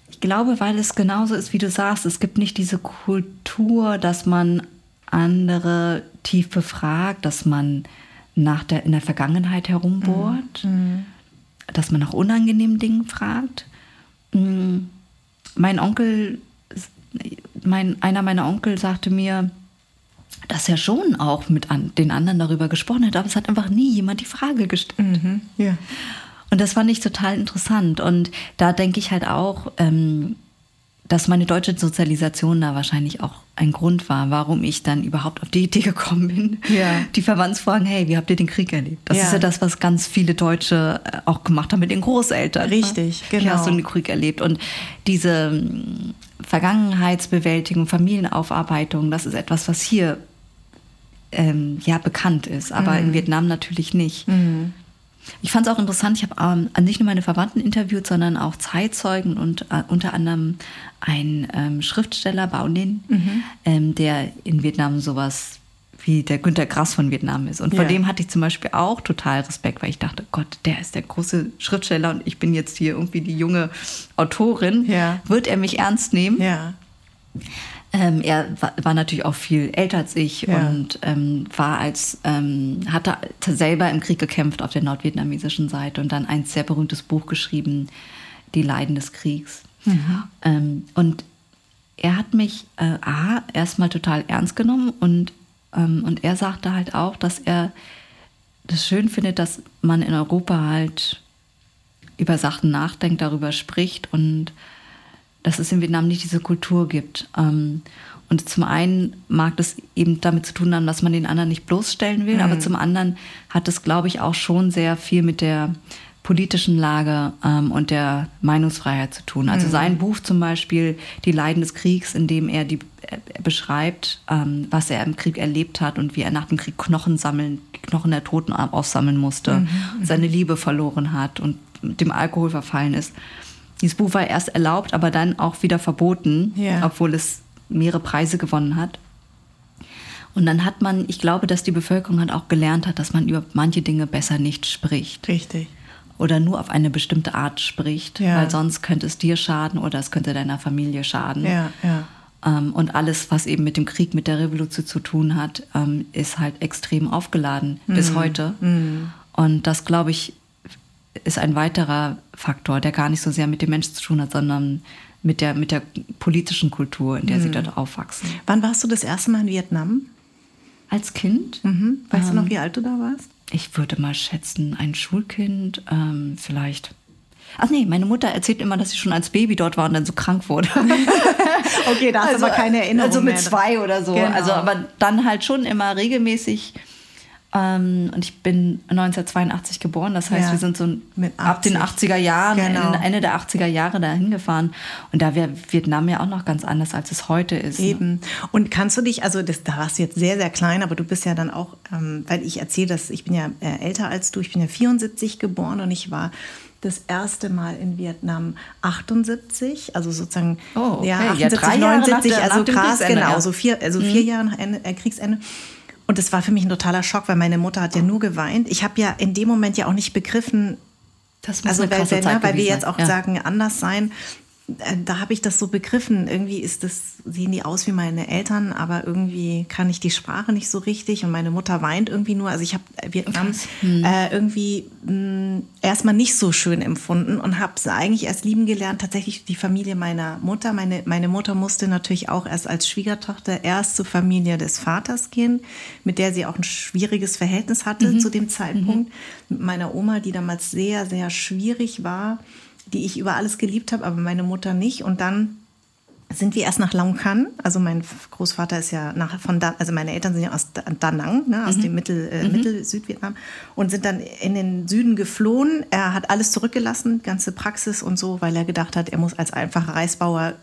Ich glaube, weil es genauso ist, wie du sagst. Es gibt nicht diese Kultur, dass man andere tief befragt, dass man nach der, in der Vergangenheit herumbohrt, mhm. dass man nach unangenehmen Dingen fragt. Mm, mein Onkel, mein, einer meiner Onkel sagte mir, dass er schon auch mit an, den anderen darüber gesprochen hat, aber es hat einfach nie jemand die Frage gestellt. Mhm, ja. Und das fand ich total interessant. Und da denke ich halt auch, ähm, dass meine deutsche Sozialisation da wahrscheinlich auch ein Grund war, warum ich dann überhaupt auf die Idee gekommen bin. Ja. Die Verwandten fragen, hey, wie habt ihr den Krieg erlebt? Das ja. ist ja das, was ganz viele Deutsche äh, auch gemacht haben mit den Großeltern. Richtig, genau. Wie hast du den Krieg erlebt? Und diese ähm, Vergangenheitsbewältigung, Familienaufarbeitung, das ist etwas, was hier ähm, ja bekannt ist, aber mhm. in Vietnam natürlich nicht. Mhm. Ich fand es auch interessant, ich habe ähm, nicht nur meine Verwandten interviewt, sondern auch Zeitzeugen und äh, unter anderem ein ähm, Schriftsteller, Bao Ninh, mhm. ähm, der in Vietnam sowas wie der Günter Grass von Vietnam ist. Und vor ja. dem hatte ich zum Beispiel auch total Respekt, weil ich dachte, Gott, der ist der große Schriftsteller und ich bin jetzt hier irgendwie die junge Autorin. Ja. Wird er mich ernst nehmen? Ja. Ähm, er war, war, natürlich auch viel älter als ich ja. und ähm, war als ähm, hatte selber im Krieg gekämpft auf der nordvietnamesischen Seite und dann ein sehr berühmtes Buch geschrieben, Die Leiden des Kriegs. Mhm. Ähm, und er hat mich äh, a erstmal total ernst genommen und ähm, und er sagte halt auch, dass er das schön findet, dass man in Europa halt über Sachen nachdenkt, darüber spricht und dass es in Vietnam nicht diese Kultur gibt. Ähm, und zum einen mag das eben damit zu tun haben, dass man den anderen nicht bloßstellen will, mhm. aber zum anderen hat es, glaube ich, auch schon sehr viel mit der politischen Lage ähm, und der Meinungsfreiheit zu tun. Also mhm. sein Buch zum Beispiel, Die Leiden des Kriegs, in dem er, die, er beschreibt, ähm, was er im Krieg erlebt hat und wie er nach dem Krieg Knochen sammeln, Knochen der Toten aufsammeln musste, mhm. seine Liebe verloren hat und dem Alkohol verfallen ist. Dieses Buch war erst erlaubt, aber dann auch wieder verboten, ja. obwohl es mehrere Preise gewonnen hat. Und dann hat man, ich glaube, dass die Bevölkerung halt auch gelernt hat, dass man über manche Dinge besser nicht spricht. Richtig oder nur auf eine bestimmte Art spricht, ja. weil sonst könnte es dir schaden oder es könnte deiner Familie schaden. Ja, ja. Ähm, und alles, was eben mit dem Krieg, mit der Revolution zu tun hat, ähm, ist halt extrem aufgeladen mhm. bis heute. Mhm. Und das, glaube ich, ist ein weiterer Faktor, der gar nicht so sehr mit dem Menschen zu tun hat, sondern mit der, mit der politischen Kultur, in der mhm. sie dort aufwachsen. Wann warst du das erste Mal in Vietnam? Als Kind. Mhm. Weißt ähm, du noch, wie alt du da warst? ich würde mal schätzen, ein Schulkind, ähm, vielleicht. Ach nee, meine Mutter erzählt immer, dass sie schon als Baby dort war und dann so krank wurde. okay, da hast also, aber keine Erinnerung. Also mit zwei oder so. Genau. Also aber dann halt schon immer regelmäßig ähm, und ich bin 1982 geboren, das heißt, ja, wir sind so ab den 80er Jahren, genau. Ende der 80er Jahre dahin gefahren. Und da wäre Vietnam ja auch noch ganz anders, als es heute ist. Ne? Eben. Ne? Und kannst du dich, also das, da warst du jetzt sehr, sehr klein, aber du bist ja dann auch, ähm, weil ich erzähle das, ich bin ja äh, älter als du, ich bin ja 74 geboren und ich war das erste Mal in Vietnam 78, also sozusagen oh, okay. ja, 78, ja, 79, der, also krass, genau, so vier, also mhm. vier Jahre nach Ende, äh, Kriegsende. Und das war für mich ein totaler Schock, weil meine Mutter hat ja nur geweint. Ich habe ja in dem Moment ja auch nicht begriffen, also weil, weil, ne, weil wir jetzt auch ja. sagen, anders sein. Äh, da habe ich das so begriffen. Irgendwie ist das, sehen die aus wie meine Eltern, aber irgendwie kann ich die Sprache nicht so richtig und meine Mutter weint irgendwie nur. Also ich habe Vietnam hm. äh, irgendwie hm, erstmal nicht so schön empfunden und habe es eigentlich erst lieben gelernt, tatsächlich die Familie meiner Mutter. Meine, meine Mutter musste natürlich auch erst als Schwiegertochter erst zur Familie des Vaters gehen, mit der sie auch ein schwieriges Verhältnis hatte mhm. zu dem Zeitpunkt. Mhm. Mit meiner Oma, die damals sehr, sehr schwierig war die ich über alles geliebt habe, aber meine Mutter nicht. Und dann sind wir erst nach Long Can. Also mein Großvater ist ja nach, von da, also meine Eltern sind ja aus Da Nang, ne, aus mhm. dem Mittel, äh, mhm. Mittel-Südvietnam und sind dann in den Süden geflohen. Er hat alles zurückgelassen, ganze Praxis und so, weil er gedacht hat, er muss als einfacher Reisbauer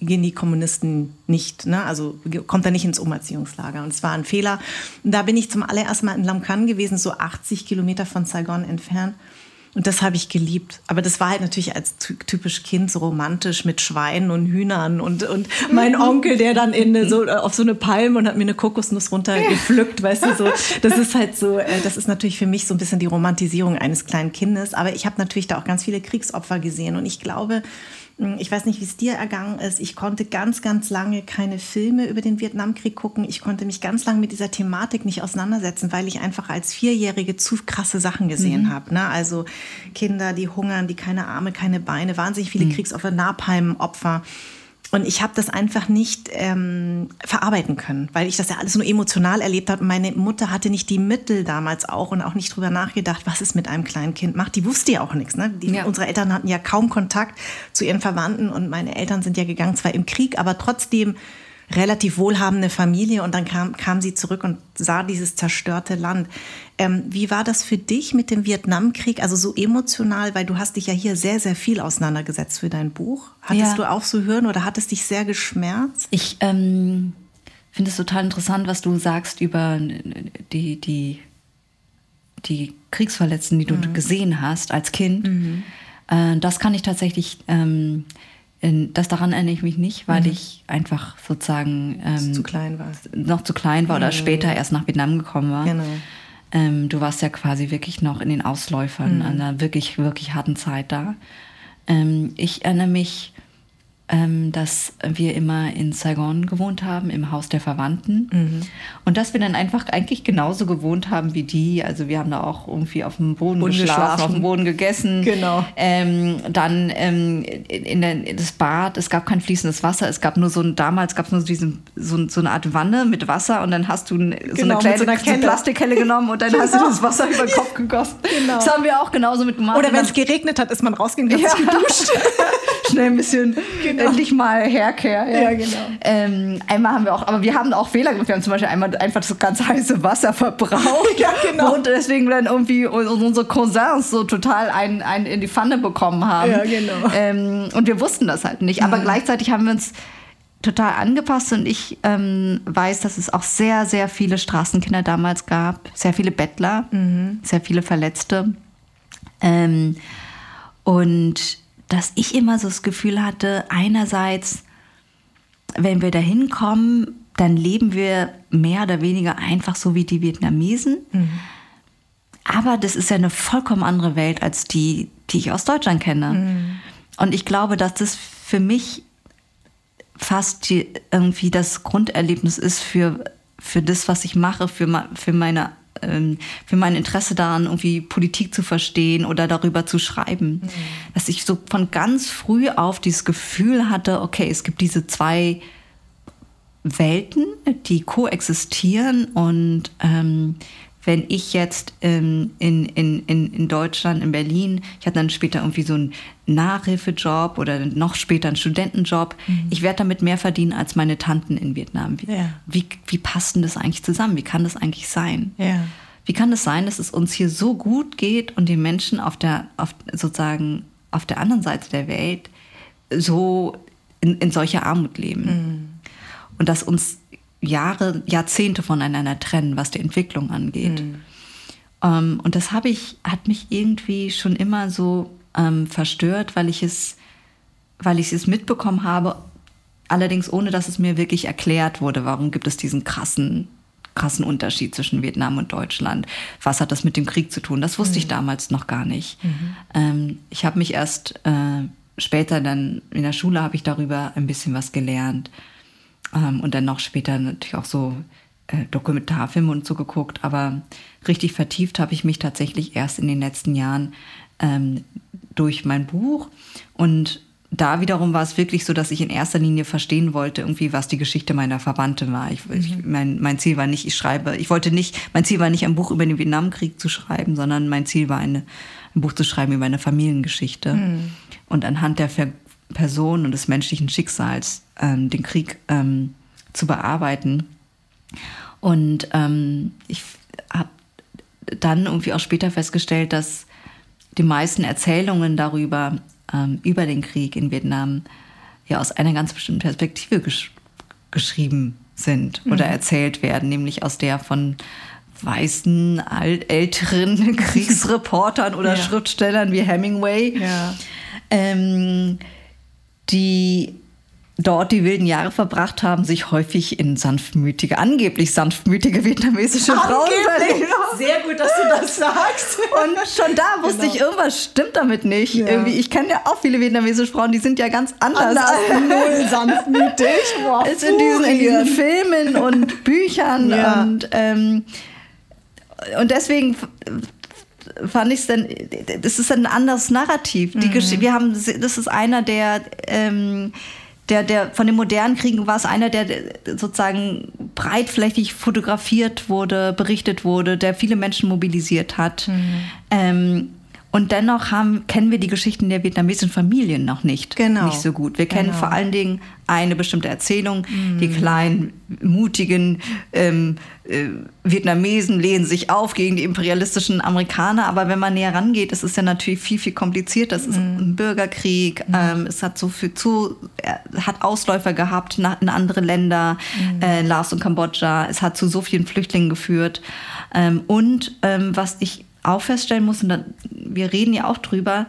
gehen die Kommunisten nicht, ne? also kommt er nicht ins Umerziehungslager. Und es war ein Fehler. Da bin ich zum allerersten Mal in Lam Can gewesen, so 80 Kilometer von Saigon entfernt. Und das habe ich geliebt. Aber das war halt natürlich als typisch Kind so romantisch mit Schweinen und Hühnern und, und mein mhm. Onkel, der dann in so, auf so eine Palme und hat mir eine Kokosnuss runtergepflückt, weißt du, so. Das ist halt so, äh, das ist natürlich für mich so ein bisschen die Romantisierung eines kleinen Kindes. Aber ich habe natürlich da auch ganz viele Kriegsopfer gesehen und ich glaube, ich weiß nicht, wie es dir ergangen ist. Ich konnte ganz, ganz lange keine Filme über den Vietnamkrieg gucken. Ich konnte mich ganz lange mit dieser Thematik nicht auseinandersetzen, weil ich einfach als Vierjährige zu krasse Sachen gesehen mhm. habe. Ne? Also Kinder, die hungern, die keine Arme, keine Beine, wahnsinnig viele mhm. Kriegsopfer, Napalm-Opfer. Und ich habe das einfach nicht ähm, verarbeiten können, weil ich das ja alles nur emotional erlebt habe. Und meine Mutter hatte nicht die Mittel damals auch und auch nicht drüber nachgedacht, was es mit einem kleinen Kind macht. Die wusste ja auch nichts. Ne? Die, ja. Unsere Eltern hatten ja kaum Kontakt zu ihren Verwandten und meine Eltern sind ja gegangen, zwar im Krieg, aber trotzdem relativ wohlhabende Familie und dann kam, kam sie zurück und sah dieses zerstörte Land. Ähm, wie war das für dich mit dem Vietnamkrieg? Also so emotional, weil du hast dich ja hier sehr, sehr viel auseinandergesetzt für dein Buch. Hattest ja. du auch so hören oder hat es dich sehr geschmerzt? Ich ähm, finde es total interessant, was du sagst über die, die, die Kriegsverletzten, die du mhm. gesehen hast als Kind. Mhm. Äh, das kann ich tatsächlich ähm, das daran erinnere ich mich nicht, weil mhm. ich einfach sozusagen ähm, zu klein war. noch zu klein war oder mhm. später erst nach Vietnam gekommen war. Genau. Ähm, du warst ja quasi wirklich noch in den Ausläufern, mhm. einer wirklich, wirklich harten Zeit da. Ähm, ich erinnere mich ähm, dass wir immer in Saigon gewohnt haben, im Haus der Verwandten. Mhm. Und dass wir dann einfach eigentlich genauso gewohnt haben wie die. Also wir haben da auch irgendwie auf dem Boden, Boden geschlafen, geschlafen, auf dem Boden gegessen. Genau. Ähm, dann ähm, in, der, in das Bad, es gab kein fließendes Wasser, es gab nur so ein, damals gab es nur diesen, so, so, eine Art Wanne mit Wasser und dann hast du so genau, eine kleine so Plastikkelle genommen und dann genau. hast du das Wasser über den Kopf gegossen. Genau. Das haben wir auch genauso mit gemacht. Oder wenn es geregnet hat, ist man rausgegangen, hat ja. sich geduscht. Schnell ein bisschen genau. Endlich mal Herkehr. Ja, ja genau. Ähm, einmal haben wir auch, aber wir haben auch Fehler gemacht. Wir haben zum Beispiel einmal einfach das ganz heiße Wasser verbraucht. ja, genau. Und deswegen dann irgendwie unsere Cousins so total einen, einen in die Pfanne bekommen haben. Ja, genau. Ähm, und wir wussten das halt nicht. Aber mhm. gleichzeitig haben wir uns total angepasst und ich ähm, weiß, dass es auch sehr, sehr viele Straßenkinder damals gab, sehr viele Bettler, mhm. sehr viele Verletzte. Ähm, und dass ich immer so das Gefühl hatte, einerseits, wenn wir da hinkommen, dann leben wir mehr oder weniger einfach so wie die Vietnamesen. Mhm. Aber das ist ja eine vollkommen andere Welt als die, die ich aus Deutschland kenne. Mhm. Und ich glaube, dass das für mich fast die, irgendwie das Grunderlebnis ist für, für das, was ich mache, für, für meine ähm, für mein Interesse daran, irgendwie Politik zu verstehen oder darüber zu schreiben. Mhm. Dass ich so von ganz früh auf dieses Gefühl hatte, okay, es gibt diese zwei Welten, die koexistieren und ähm, wenn ich jetzt ähm, in, in, in, in Deutschland, in Berlin, ich hatte dann später irgendwie so einen Nachhilfejob oder noch später einen Studentenjob, mhm. ich werde damit mehr verdienen als meine Tanten in Vietnam. Wie, ja. wie, wie passt denn das eigentlich zusammen? Wie kann das eigentlich sein? Ja. Wie kann es das sein, dass es uns hier so gut geht und den Menschen auf der, auf, sozusagen auf der anderen Seite der Welt so in, in solcher Armut leben? Mhm. Und dass uns Jahre, Jahrzehnte voneinander trennen, was die Entwicklung angeht. Mhm. Ähm, und das habe ich, hat mich irgendwie schon immer so ähm, verstört, weil ich es, weil ich es mitbekommen habe, allerdings ohne dass es mir wirklich erklärt wurde, warum gibt es diesen krassen, krassen Unterschied zwischen Vietnam und Deutschland. Was hat das mit dem Krieg zu tun? Das wusste mhm. ich damals noch gar nicht. Mhm. Ähm, ich habe mich erst äh, später dann in der Schule habe ich darüber ein bisschen was gelernt. Ähm, und dann noch später natürlich auch so äh, Dokumentarfilme und so geguckt. Aber richtig vertieft habe ich mich tatsächlich erst in den letzten Jahren ähm, durch mein Buch. Und da wiederum war es wirklich so, dass ich in erster Linie verstehen wollte, irgendwie, was die Geschichte meiner Verwandte war. Ich, mhm. ich, mein, mein Ziel war nicht, ich schreibe, ich wollte nicht, mein Ziel war nicht, ein Buch über den Vietnamkrieg zu schreiben, sondern mein Ziel war, eine, ein Buch zu schreiben über eine Familiengeschichte. Mhm. Und anhand der Ver Person und des menschlichen Schicksals ähm, den Krieg ähm, zu bearbeiten. Und ähm, ich habe dann irgendwie auch später festgestellt, dass die meisten Erzählungen darüber, ähm, über den Krieg in Vietnam, ja aus einer ganz bestimmten Perspektive gesch geschrieben sind mhm. oder erzählt werden, nämlich aus der von weißen, älteren Kriegsreportern oder ja. Schriftstellern wie Hemingway. Ja. Ähm, die dort die wilden Jahre verbracht haben, sich häufig in sanftmütige, angeblich sanftmütige vietnamesische Frauen verliebt. Sehr gut, dass du das sagst. Und schon da wusste genau. ich, irgendwas stimmt damit nicht. Ja. Irgendwie, ich kenne ja auch viele vietnamesische Frauen, die sind ja ganz anders. Anders, null sanftmütig. Wow, ist in diesen, in diesen Filmen und Büchern ja. und ähm, und deswegen fand ich es dann, das ist ein anderes Narrativ. Die mhm. wir haben, das ist einer der, ähm, der, der von den modernen Kriegen war es einer, der sozusagen breitflächig fotografiert wurde, berichtet wurde, der viele Menschen mobilisiert hat. Mhm. Ähm, und dennoch haben, kennen wir die Geschichten der vietnamesischen Familien noch nicht, genau. nicht so gut. Wir kennen genau. vor allen Dingen eine bestimmte Erzählung. Mm. Die kleinen, mutigen ähm, äh, Vietnamesen lehnen sich auf gegen die imperialistischen Amerikaner. Aber wenn man näher rangeht, ist es ja natürlich viel, viel komplizierter. Es ist mm. ein Bürgerkrieg. Mm. Ähm, es hat so viel zu, hat Ausläufer gehabt in andere Länder, mm. äh, Laos und Kambodscha. Es hat zu so vielen Flüchtlingen geführt. Ähm, und ähm, was ich auch feststellen muss, und wir reden ja auch drüber,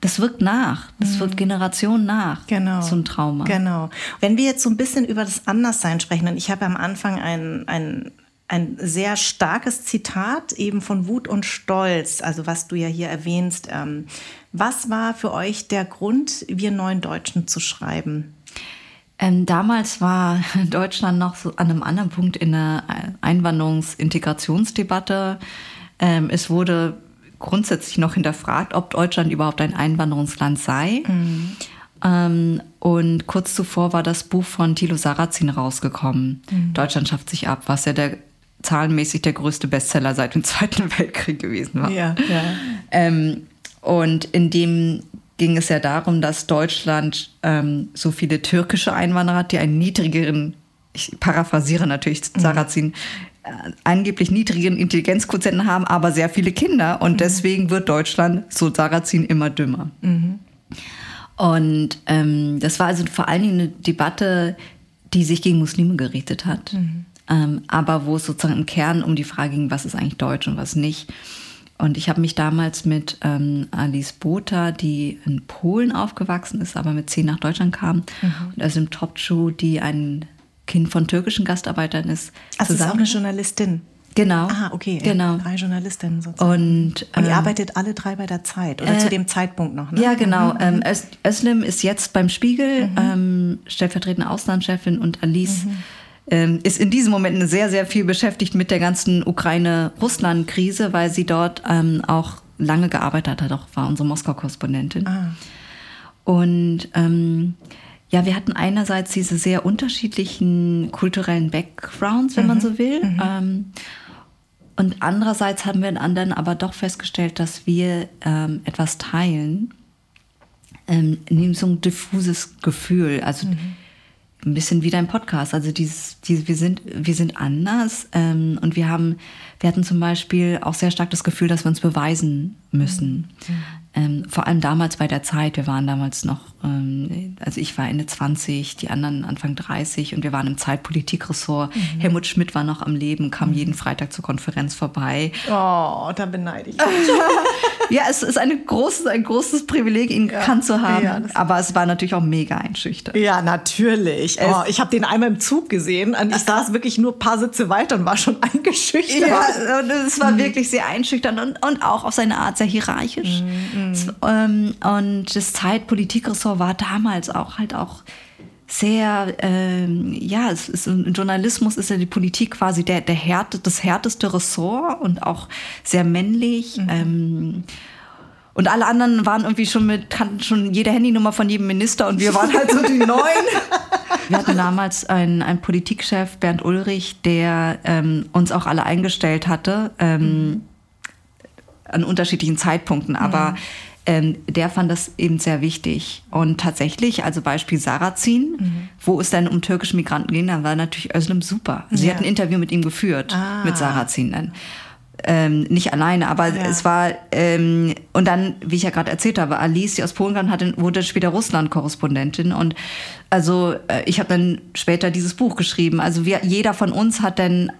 das wirkt nach. Das mhm. wird Generationen nach. Genau. So ein Trauma. Genau. Wenn wir jetzt so ein bisschen über das Anderssein sprechen, und ich habe am Anfang ein, ein, ein sehr starkes Zitat eben von Wut und Stolz, also was du ja hier erwähnst. Ähm, was war für euch der Grund, wir neuen Deutschen zu schreiben? Ähm, damals war Deutschland noch so an einem anderen Punkt in der Einwanderungsintegrationsdebatte. Ähm, es wurde grundsätzlich noch hinterfragt, ob Deutschland überhaupt ein Einwanderungsland sei. Mhm. Ähm, und kurz zuvor war das Buch von Thilo Sarrazin rausgekommen. Mhm. Deutschland schafft sich ab, was ja der zahlenmäßig der größte Bestseller seit dem Zweiten Weltkrieg gewesen war. Ja, ja. Ähm, und in dem ging es ja darum, dass Deutschland ähm, so viele türkische Einwanderer hat, die einen niedrigeren, ich paraphrasiere natürlich mhm. Sarrazin, äh, angeblich niedrigen Intelligenzquotienten haben, aber sehr viele Kinder. Und mhm. deswegen wird Deutschland, so Sarrazin, immer dümmer. Mhm. Und ähm, das war also vor allen Dingen eine Debatte, die sich gegen Muslime gerichtet hat. Mhm. Ähm, aber wo es sozusagen im Kern um die Frage ging, was ist eigentlich Deutsch und was nicht. Und ich habe mich damals mit ähm, Alice Botha, die in Polen aufgewachsen ist, aber mit zehn nach Deutschland kam, mhm. und also im Topschuh, die ein Kind von türkischen Gastarbeitern ist. Also ist auch eine Journalistin. Genau. Ah, okay. Genau. Drei Journalistinnen sozusagen. Und, und ihr ähm, arbeitet alle drei bei der Zeit oder äh, zu dem Zeitpunkt noch, ne? Ja, genau. Mhm. Ähm, Özlem ist jetzt beim Spiegel, mhm. ähm, stellvertretende Auslandschefin und Alice mhm. ähm, ist in diesem Moment sehr, sehr viel beschäftigt mit der ganzen Ukraine-Russland-Krise, weil sie dort ähm, auch lange gearbeitet hat, auch war unsere Moskau-Korrespondentin. Ah. Und ähm, ja, wir hatten einerseits diese sehr unterschiedlichen kulturellen Backgrounds, wenn mhm. man so will. Mhm. Ähm, und andererseits haben wir in anderen aber doch festgestellt, dass wir ähm, etwas teilen, ähm, nämlich so ein diffuses Gefühl. Also mhm. ein bisschen wie dein Podcast. Also dieses, dieses, wir sind, wir sind anders ähm, und wir haben, wir hatten zum Beispiel auch sehr stark das Gefühl, dass wir uns beweisen müssen. Mhm. Ähm, vor allem damals bei der Zeit, wir waren damals noch, ähm, also ich war Ende 20, die anderen Anfang 30 und wir waren im Zeitpolitikressort. Mhm. Helmut Schmidt war noch am Leben, kam mhm. jeden Freitag zur Konferenz vorbei. Oh, da beneide ich. ja, es ist eine großes, ein großes Privileg, ihn ja. gekannt zu haben. Ja, aber es war natürlich auch mega einschüchternd. Ja, natürlich. Oh, ich habe den einmal im Zug gesehen und ich saß wirklich nur ein paar Sitze weiter und war schon eingeschüchtert. Ja, es war mhm. wirklich sehr einschüchternd und, und auch auf seine Art sehr hierarchisch. Mhm. Mhm. und das Zeitpolitikressort war damals auch halt auch sehr, ähm, ja, es ist, im Journalismus ist ja die Politik quasi der, der Härte, das härteste Ressort und auch sehr männlich. Mhm. Ähm, und alle anderen waren irgendwie schon mit, kannten schon jede Handynummer von jedem Minister und wir waren halt so die Neuen. Wir hatten damals einen, einen Politikchef, Bernd Ulrich, der ähm, uns auch alle eingestellt hatte. Ähm, mhm an unterschiedlichen Zeitpunkten, aber mhm. ähm, der fand das eben sehr wichtig. Und tatsächlich, also Beispiel Sarrazin, mhm. wo es dann um türkische Migranten ging, da war natürlich Özlem super. Sie ja. hat ein Interview mit ihm geführt, ah. mit Sarrazin dann. Ähm, nicht alleine, aber ja. es war, ähm, und dann, wie ich ja gerade erzählt habe, Alice, die aus Polen kam, hatte, wurde später Russland-Korrespondentin. Und also äh, ich habe dann später dieses Buch geschrieben. Also wir, jeder von uns hat dann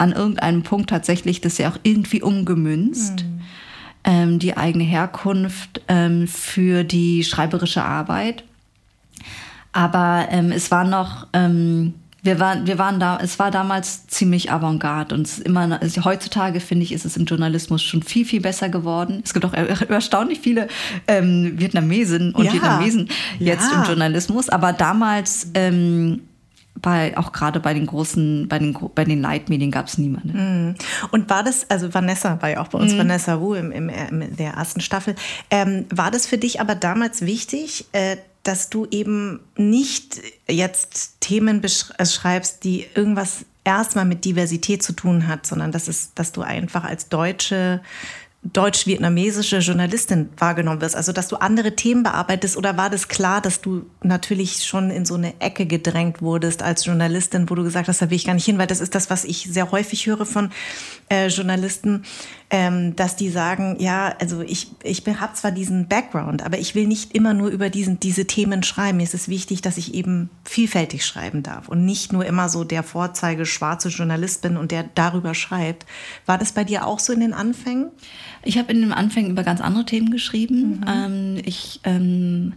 an irgendeinem Punkt tatsächlich das ja auch irgendwie umgemünzt. Mhm ähm, die eigene Herkunft ähm, für die schreiberische Arbeit. Aber ähm, es war noch, ähm, wir waren, wir waren da, es war damals ziemlich avantgarde und es ist immer, also heutzutage finde ich, ist es im Journalismus schon viel, viel besser geworden. Es gibt auch erstaunlich viele ähm, Vietnamesen und ja. Vietnamesen jetzt ja. im Journalismus, aber damals ähm, bei, auch gerade bei den großen, bei den, bei den Leitmedien gab es niemanden. Mm. Und war das, also Vanessa war ja auch bei uns, mm. Vanessa Wu im, im, in der ersten Staffel, ähm, war das für dich aber damals wichtig, äh, dass du eben nicht jetzt Themen beschreibst, die irgendwas erstmal mit Diversität zu tun hat, sondern dass, es, dass du einfach als Deutsche deutsch-vietnamesische Journalistin wahrgenommen wirst? Also, dass du andere Themen bearbeitest oder war das klar, dass du natürlich schon in so eine Ecke gedrängt wurdest als Journalistin, wo du gesagt hast, da will ich gar nicht hin, weil das ist das, was ich sehr häufig höre von äh, Journalisten, ähm, dass die sagen, ja, also ich, ich habe zwar diesen Background, aber ich will nicht immer nur über diesen, diese Themen schreiben. Mir ist es wichtig, dass ich eben vielfältig schreiben darf und nicht nur immer so der Vorzeige schwarze Journalist bin und der darüber schreibt. War das bei dir auch so in den Anfängen? Ich habe in den Anfängen über ganz andere Themen geschrieben. Mhm. Ähm, ich ähm,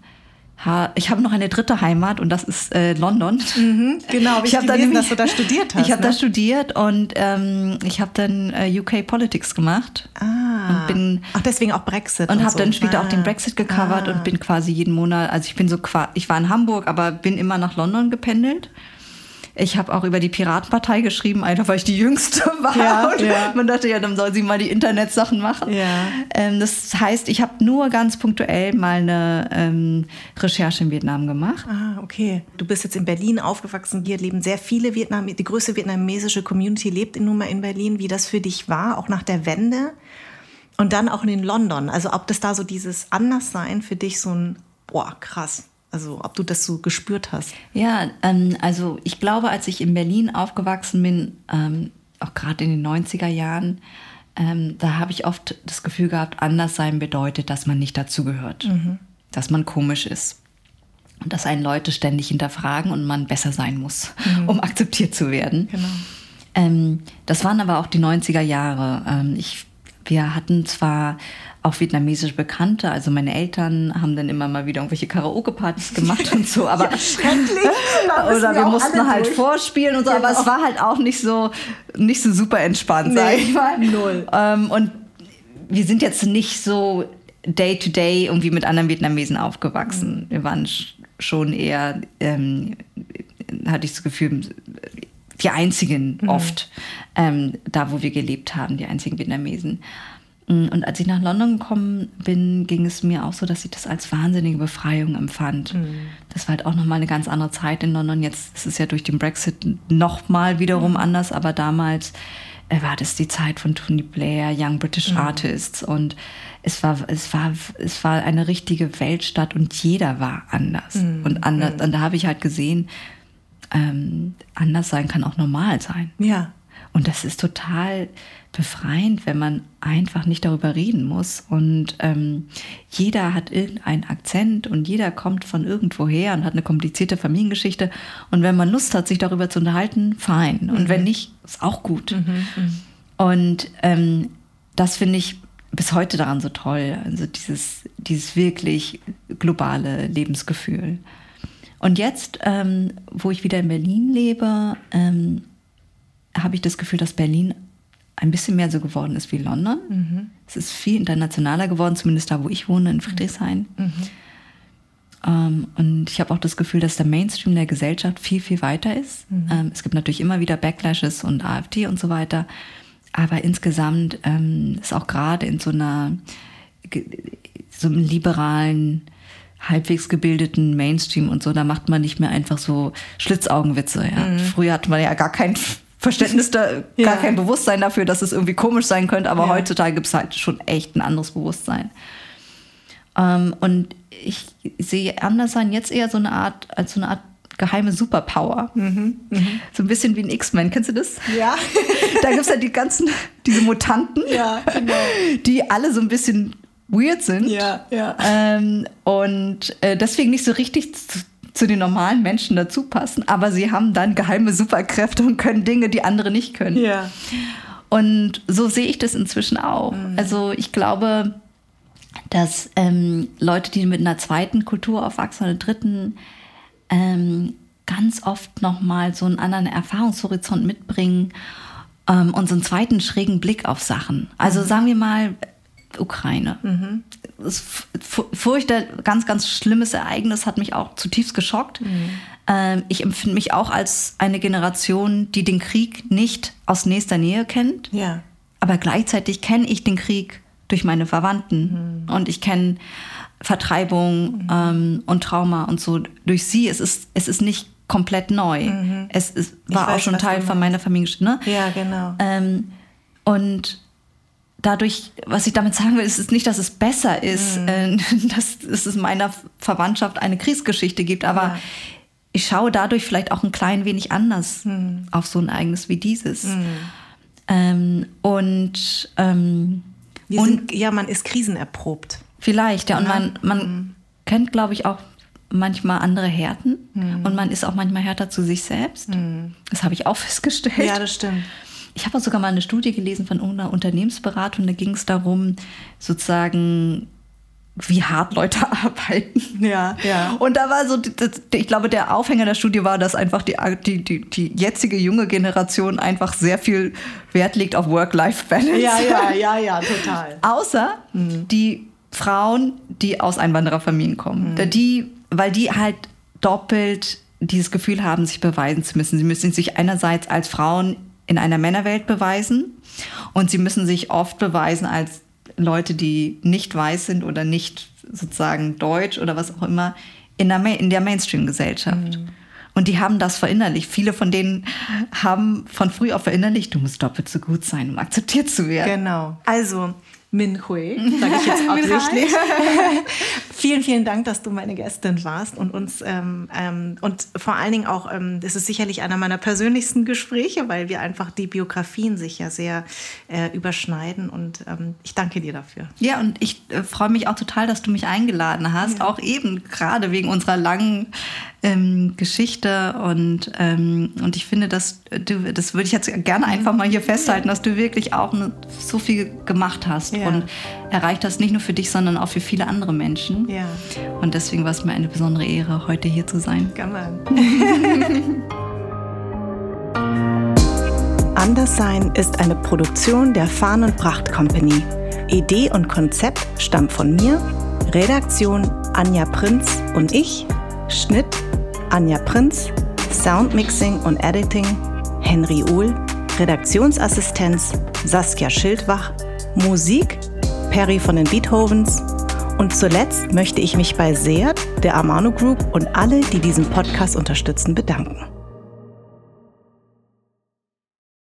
ich habe noch eine dritte Heimat und das ist äh, London. Mhm, genau, ich, ich habe dann dass du da studiert hast. Ich habe ne? da studiert und ähm, ich habe dann äh, UK Politics gemacht. Ah. Und bin, Ach, deswegen auch Brexit. Und, und habe so. dann später ah. auch den Brexit gecovert ah. und bin quasi jeden Monat, also ich bin so, ich war in Hamburg, aber bin immer nach London gependelt. Ich habe auch über die Piratenpartei geschrieben, einfach weil ich die Jüngste war. Ja, und ja. Man dachte ja, dann soll sie mal die Internetsachen machen. Ja. Ähm, das heißt, ich habe nur ganz punktuell mal eine ähm, Recherche in Vietnam gemacht. Ah, okay. Du bist jetzt in Berlin aufgewachsen. Hier leben sehr viele Vietnam. Die größte vietnamesische Community lebt nun mal in Berlin. Wie das für dich war, auch nach der Wende. Und dann auch in London. Also ob das da so dieses Anderssein für dich so ein, boah, krass. Also ob du das so gespürt hast. Ja, ähm, also ich glaube, als ich in Berlin aufgewachsen bin, ähm, auch gerade in den 90er Jahren, ähm, da habe ich oft das Gefühl gehabt, anders sein bedeutet, dass man nicht dazugehört, mhm. dass man komisch ist. Und dass einen Leute ständig hinterfragen und man besser sein muss, mhm. um akzeptiert zu werden. Genau. Ähm, das waren aber auch die 90er Jahre. Ähm, ich, wir hatten zwar auch vietnamesisch Bekannte. Also meine Eltern haben dann immer mal wieder irgendwelche Karaoke-Partys gemacht und so. Aber ja, schrecklich. oder wir, wir mussten halt durch. vorspielen und so. Genau. Aber es war halt auch nicht so nicht so super entspannt, nee, sag ich mal. Null. Ähm, und wir sind jetzt nicht so day to day irgendwie mit anderen Vietnamesen aufgewachsen. Mhm. Wir waren schon eher, ähm, hatte ich das Gefühl, die einzigen mhm. oft ähm, da, wo wir gelebt haben, die einzigen Vietnamesen. Mm, und als ich nach London gekommen bin, ging es mir auch so, dass ich das als wahnsinnige Befreiung empfand. Mhm. Das war halt auch nochmal eine ganz andere Zeit in London. Jetzt ist es ja durch den Brexit nochmal wiederum mhm. anders, aber damals äh, war das die Zeit von Tony Blair, Young British mhm. Artists und es war, es war, es war eine richtige Weltstadt und jeder war anders. Mhm. Und anders, mhm. und da habe ich halt gesehen, ähm, anders sein kann auch normal sein. Ja. Und das ist total befreiend, wenn man einfach nicht darüber reden muss. Und ähm, jeder hat irgendeinen Akzent und jeder kommt von irgendwoher und hat eine komplizierte Familiengeschichte. Und wenn man Lust hat, sich darüber zu unterhalten, fein. Und mhm. wenn nicht, ist auch gut. Mhm, mhm. Und ähm, das finde ich bis heute daran so toll. Also dieses, dieses wirklich globale Lebensgefühl. Und jetzt, ähm, wo ich wieder in Berlin lebe, ähm, habe ich das Gefühl, dass Berlin ein bisschen mehr so geworden ist wie London. Mhm. Es ist viel internationaler geworden, zumindest da, wo ich wohne, in Friedrichshain. Mhm. Ähm, und ich habe auch das Gefühl, dass der Mainstream der Gesellschaft viel, viel weiter ist. Mhm. Ähm, es gibt natürlich immer wieder Backlashes und AfD und so weiter. Aber insgesamt ähm, ist auch gerade in so einer so einem liberalen, halbwegs gebildeten Mainstream und so, da macht man nicht mehr einfach so Schlitzaugenwitze. Ja. Mhm. Früher hat man ja gar keinen Verständnis, da, ja. gar kein Bewusstsein dafür, dass es irgendwie komisch sein könnte, aber ja. heutzutage gibt es halt schon echt ein anderes Bewusstsein. Ähm, und ich sehe Anderssein jetzt eher so eine Art, als so eine Art geheime Superpower. Mhm, mh. So ein bisschen wie ein X-Men, kennst du das? Ja. da gibt es ja die ganzen, diese Mutanten, ja, genau. die alle so ein bisschen weird sind. Ja, ja. Ähm, und äh, deswegen nicht so richtig zu, den normalen Menschen dazu passen, aber sie haben dann geheime Superkräfte und können Dinge, die andere nicht können. Ja. Und so sehe ich das inzwischen auch. Mhm. Also ich glaube, dass ähm, Leute, die mit einer zweiten Kultur aufwachsen oder dritten, ähm, ganz oft nochmal so einen anderen Erfahrungshorizont mitbringen ähm, und so einen zweiten schrägen Blick auf Sachen. Also mhm. sagen wir mal, Ukraine. Mhm. Furchter, ganz, ganz schlimmes Ereignis, hat mich auch zutiefst geschockt. Mhm. Ähm, ich empfinde mich auch als eine Generation, die den Krieg nicht aus nächster Nähe kennt. Ja. Aber gleichzeitig kenne ich den Krieg durch meine Verwandten. Mhm. Und ich kenne Vertreibung Mhm. ähm, und Trauma und so durch sie. Es ist, es ist nicht komplett neu. Mhm. Es ist, Ich war auch weiß, schon was du Teil von meiner Familiengeschichte. Ne? Ja, genau. Ähm, und dadurch, was ich damit sagen will, ist es nicht, dass es besser ist, Mhm. äh, dass es in meiner Verwandtschaft eine Kriegsgeschichte gibt, aber Ja. ich schaue dadurch vielleicht auch ein klein wenig anders Mhm. auf so ein Ereignis wie dieses. Mhm. Ähm, und ähm, und sind, ja, man ist krisenerprobt. vielleicht, ja, und Ja. man, man kennt, glaube ich, auch manchmal andere Härten und man ist auch manchmal härter zu sich selbst. Das habe ich auch festgestellt. Ja, das stimmt. Ich habe auch sogar mal eine Studie gelesen von einer Unternehmensberatung, da ging es darum, sozusagen wie hart Leute arbeiten. Ja, ja. Und da war so, ich glaube, der Aufhänger der Studie war, dass einfach die, die, die, die jetzige junge Generation einfach sehr viel Wert legt auf Work-Life-Balance. Ja, ja, ja, ja, total. Außer mhm. die Frauen, die aus Einwandererfamilien kommen. Mhm. Die, weil die halt doppelt dieses Gefühl haben, sich beweisen zu müssen. Sie müssen sich einerseits als Frauen in einer Männerwelt beweisen und sie müssen sich oft beweisen als Leute, die nicht weiß sind oder nicht sozusagen deutsch oder was auch immer in der, in der Mainstream-Gesellschaft. Mhm. Und die haben das verinnerlicht. Viele von denen haben von früh auf verinnerlicht, du musst doppelt so gut sein, um akzeptiert zu werden. Genau. Also, Min Hui, sage ich jetzt absichtlich. vielen, vielen Dank, dass du meine Gästin warst und uns ähm, ähm, und vor allen Dingen auch, ähm, das ist sicherlich einer meiner persönlichsten Gespräche, weil wir einfach die Biografien sich ja sehr äh, überschneiden und ähm, ich danke dir dafür. Ja, und ich äh, freue mich auch total, dass du mich eingeladen hast, ja. auch eben gerade wegen unserer langen ähm, Geschichte und, ähm, und ich finde, dass du, das würde ich jetzt gerne einfach mal hier festhalten, dass du wirklich auch ne, so viel gemacht hast ja. und erreicht hast, nicht nur für dich, sondern auch für viele andere Menschen. Ja. Und deswegen war es mir eine besondere Ehre, heute hier zu sein. Come Anderssein ist eine Produktion der Farn und Pracht Company. Idee und Konzept stammt von mir, Redaktion Anja Prinz und ich, Schnitt Anja Prinz, Soundmixing und Editing Henry Uhl, Redaktionsassistenz Saskia Schildwach, Musik Perry von den Beethovens und zuletzt möchte ich mich bei Seat, der Amano Group und alle, die diesen Podcast unterstützen, bedanken.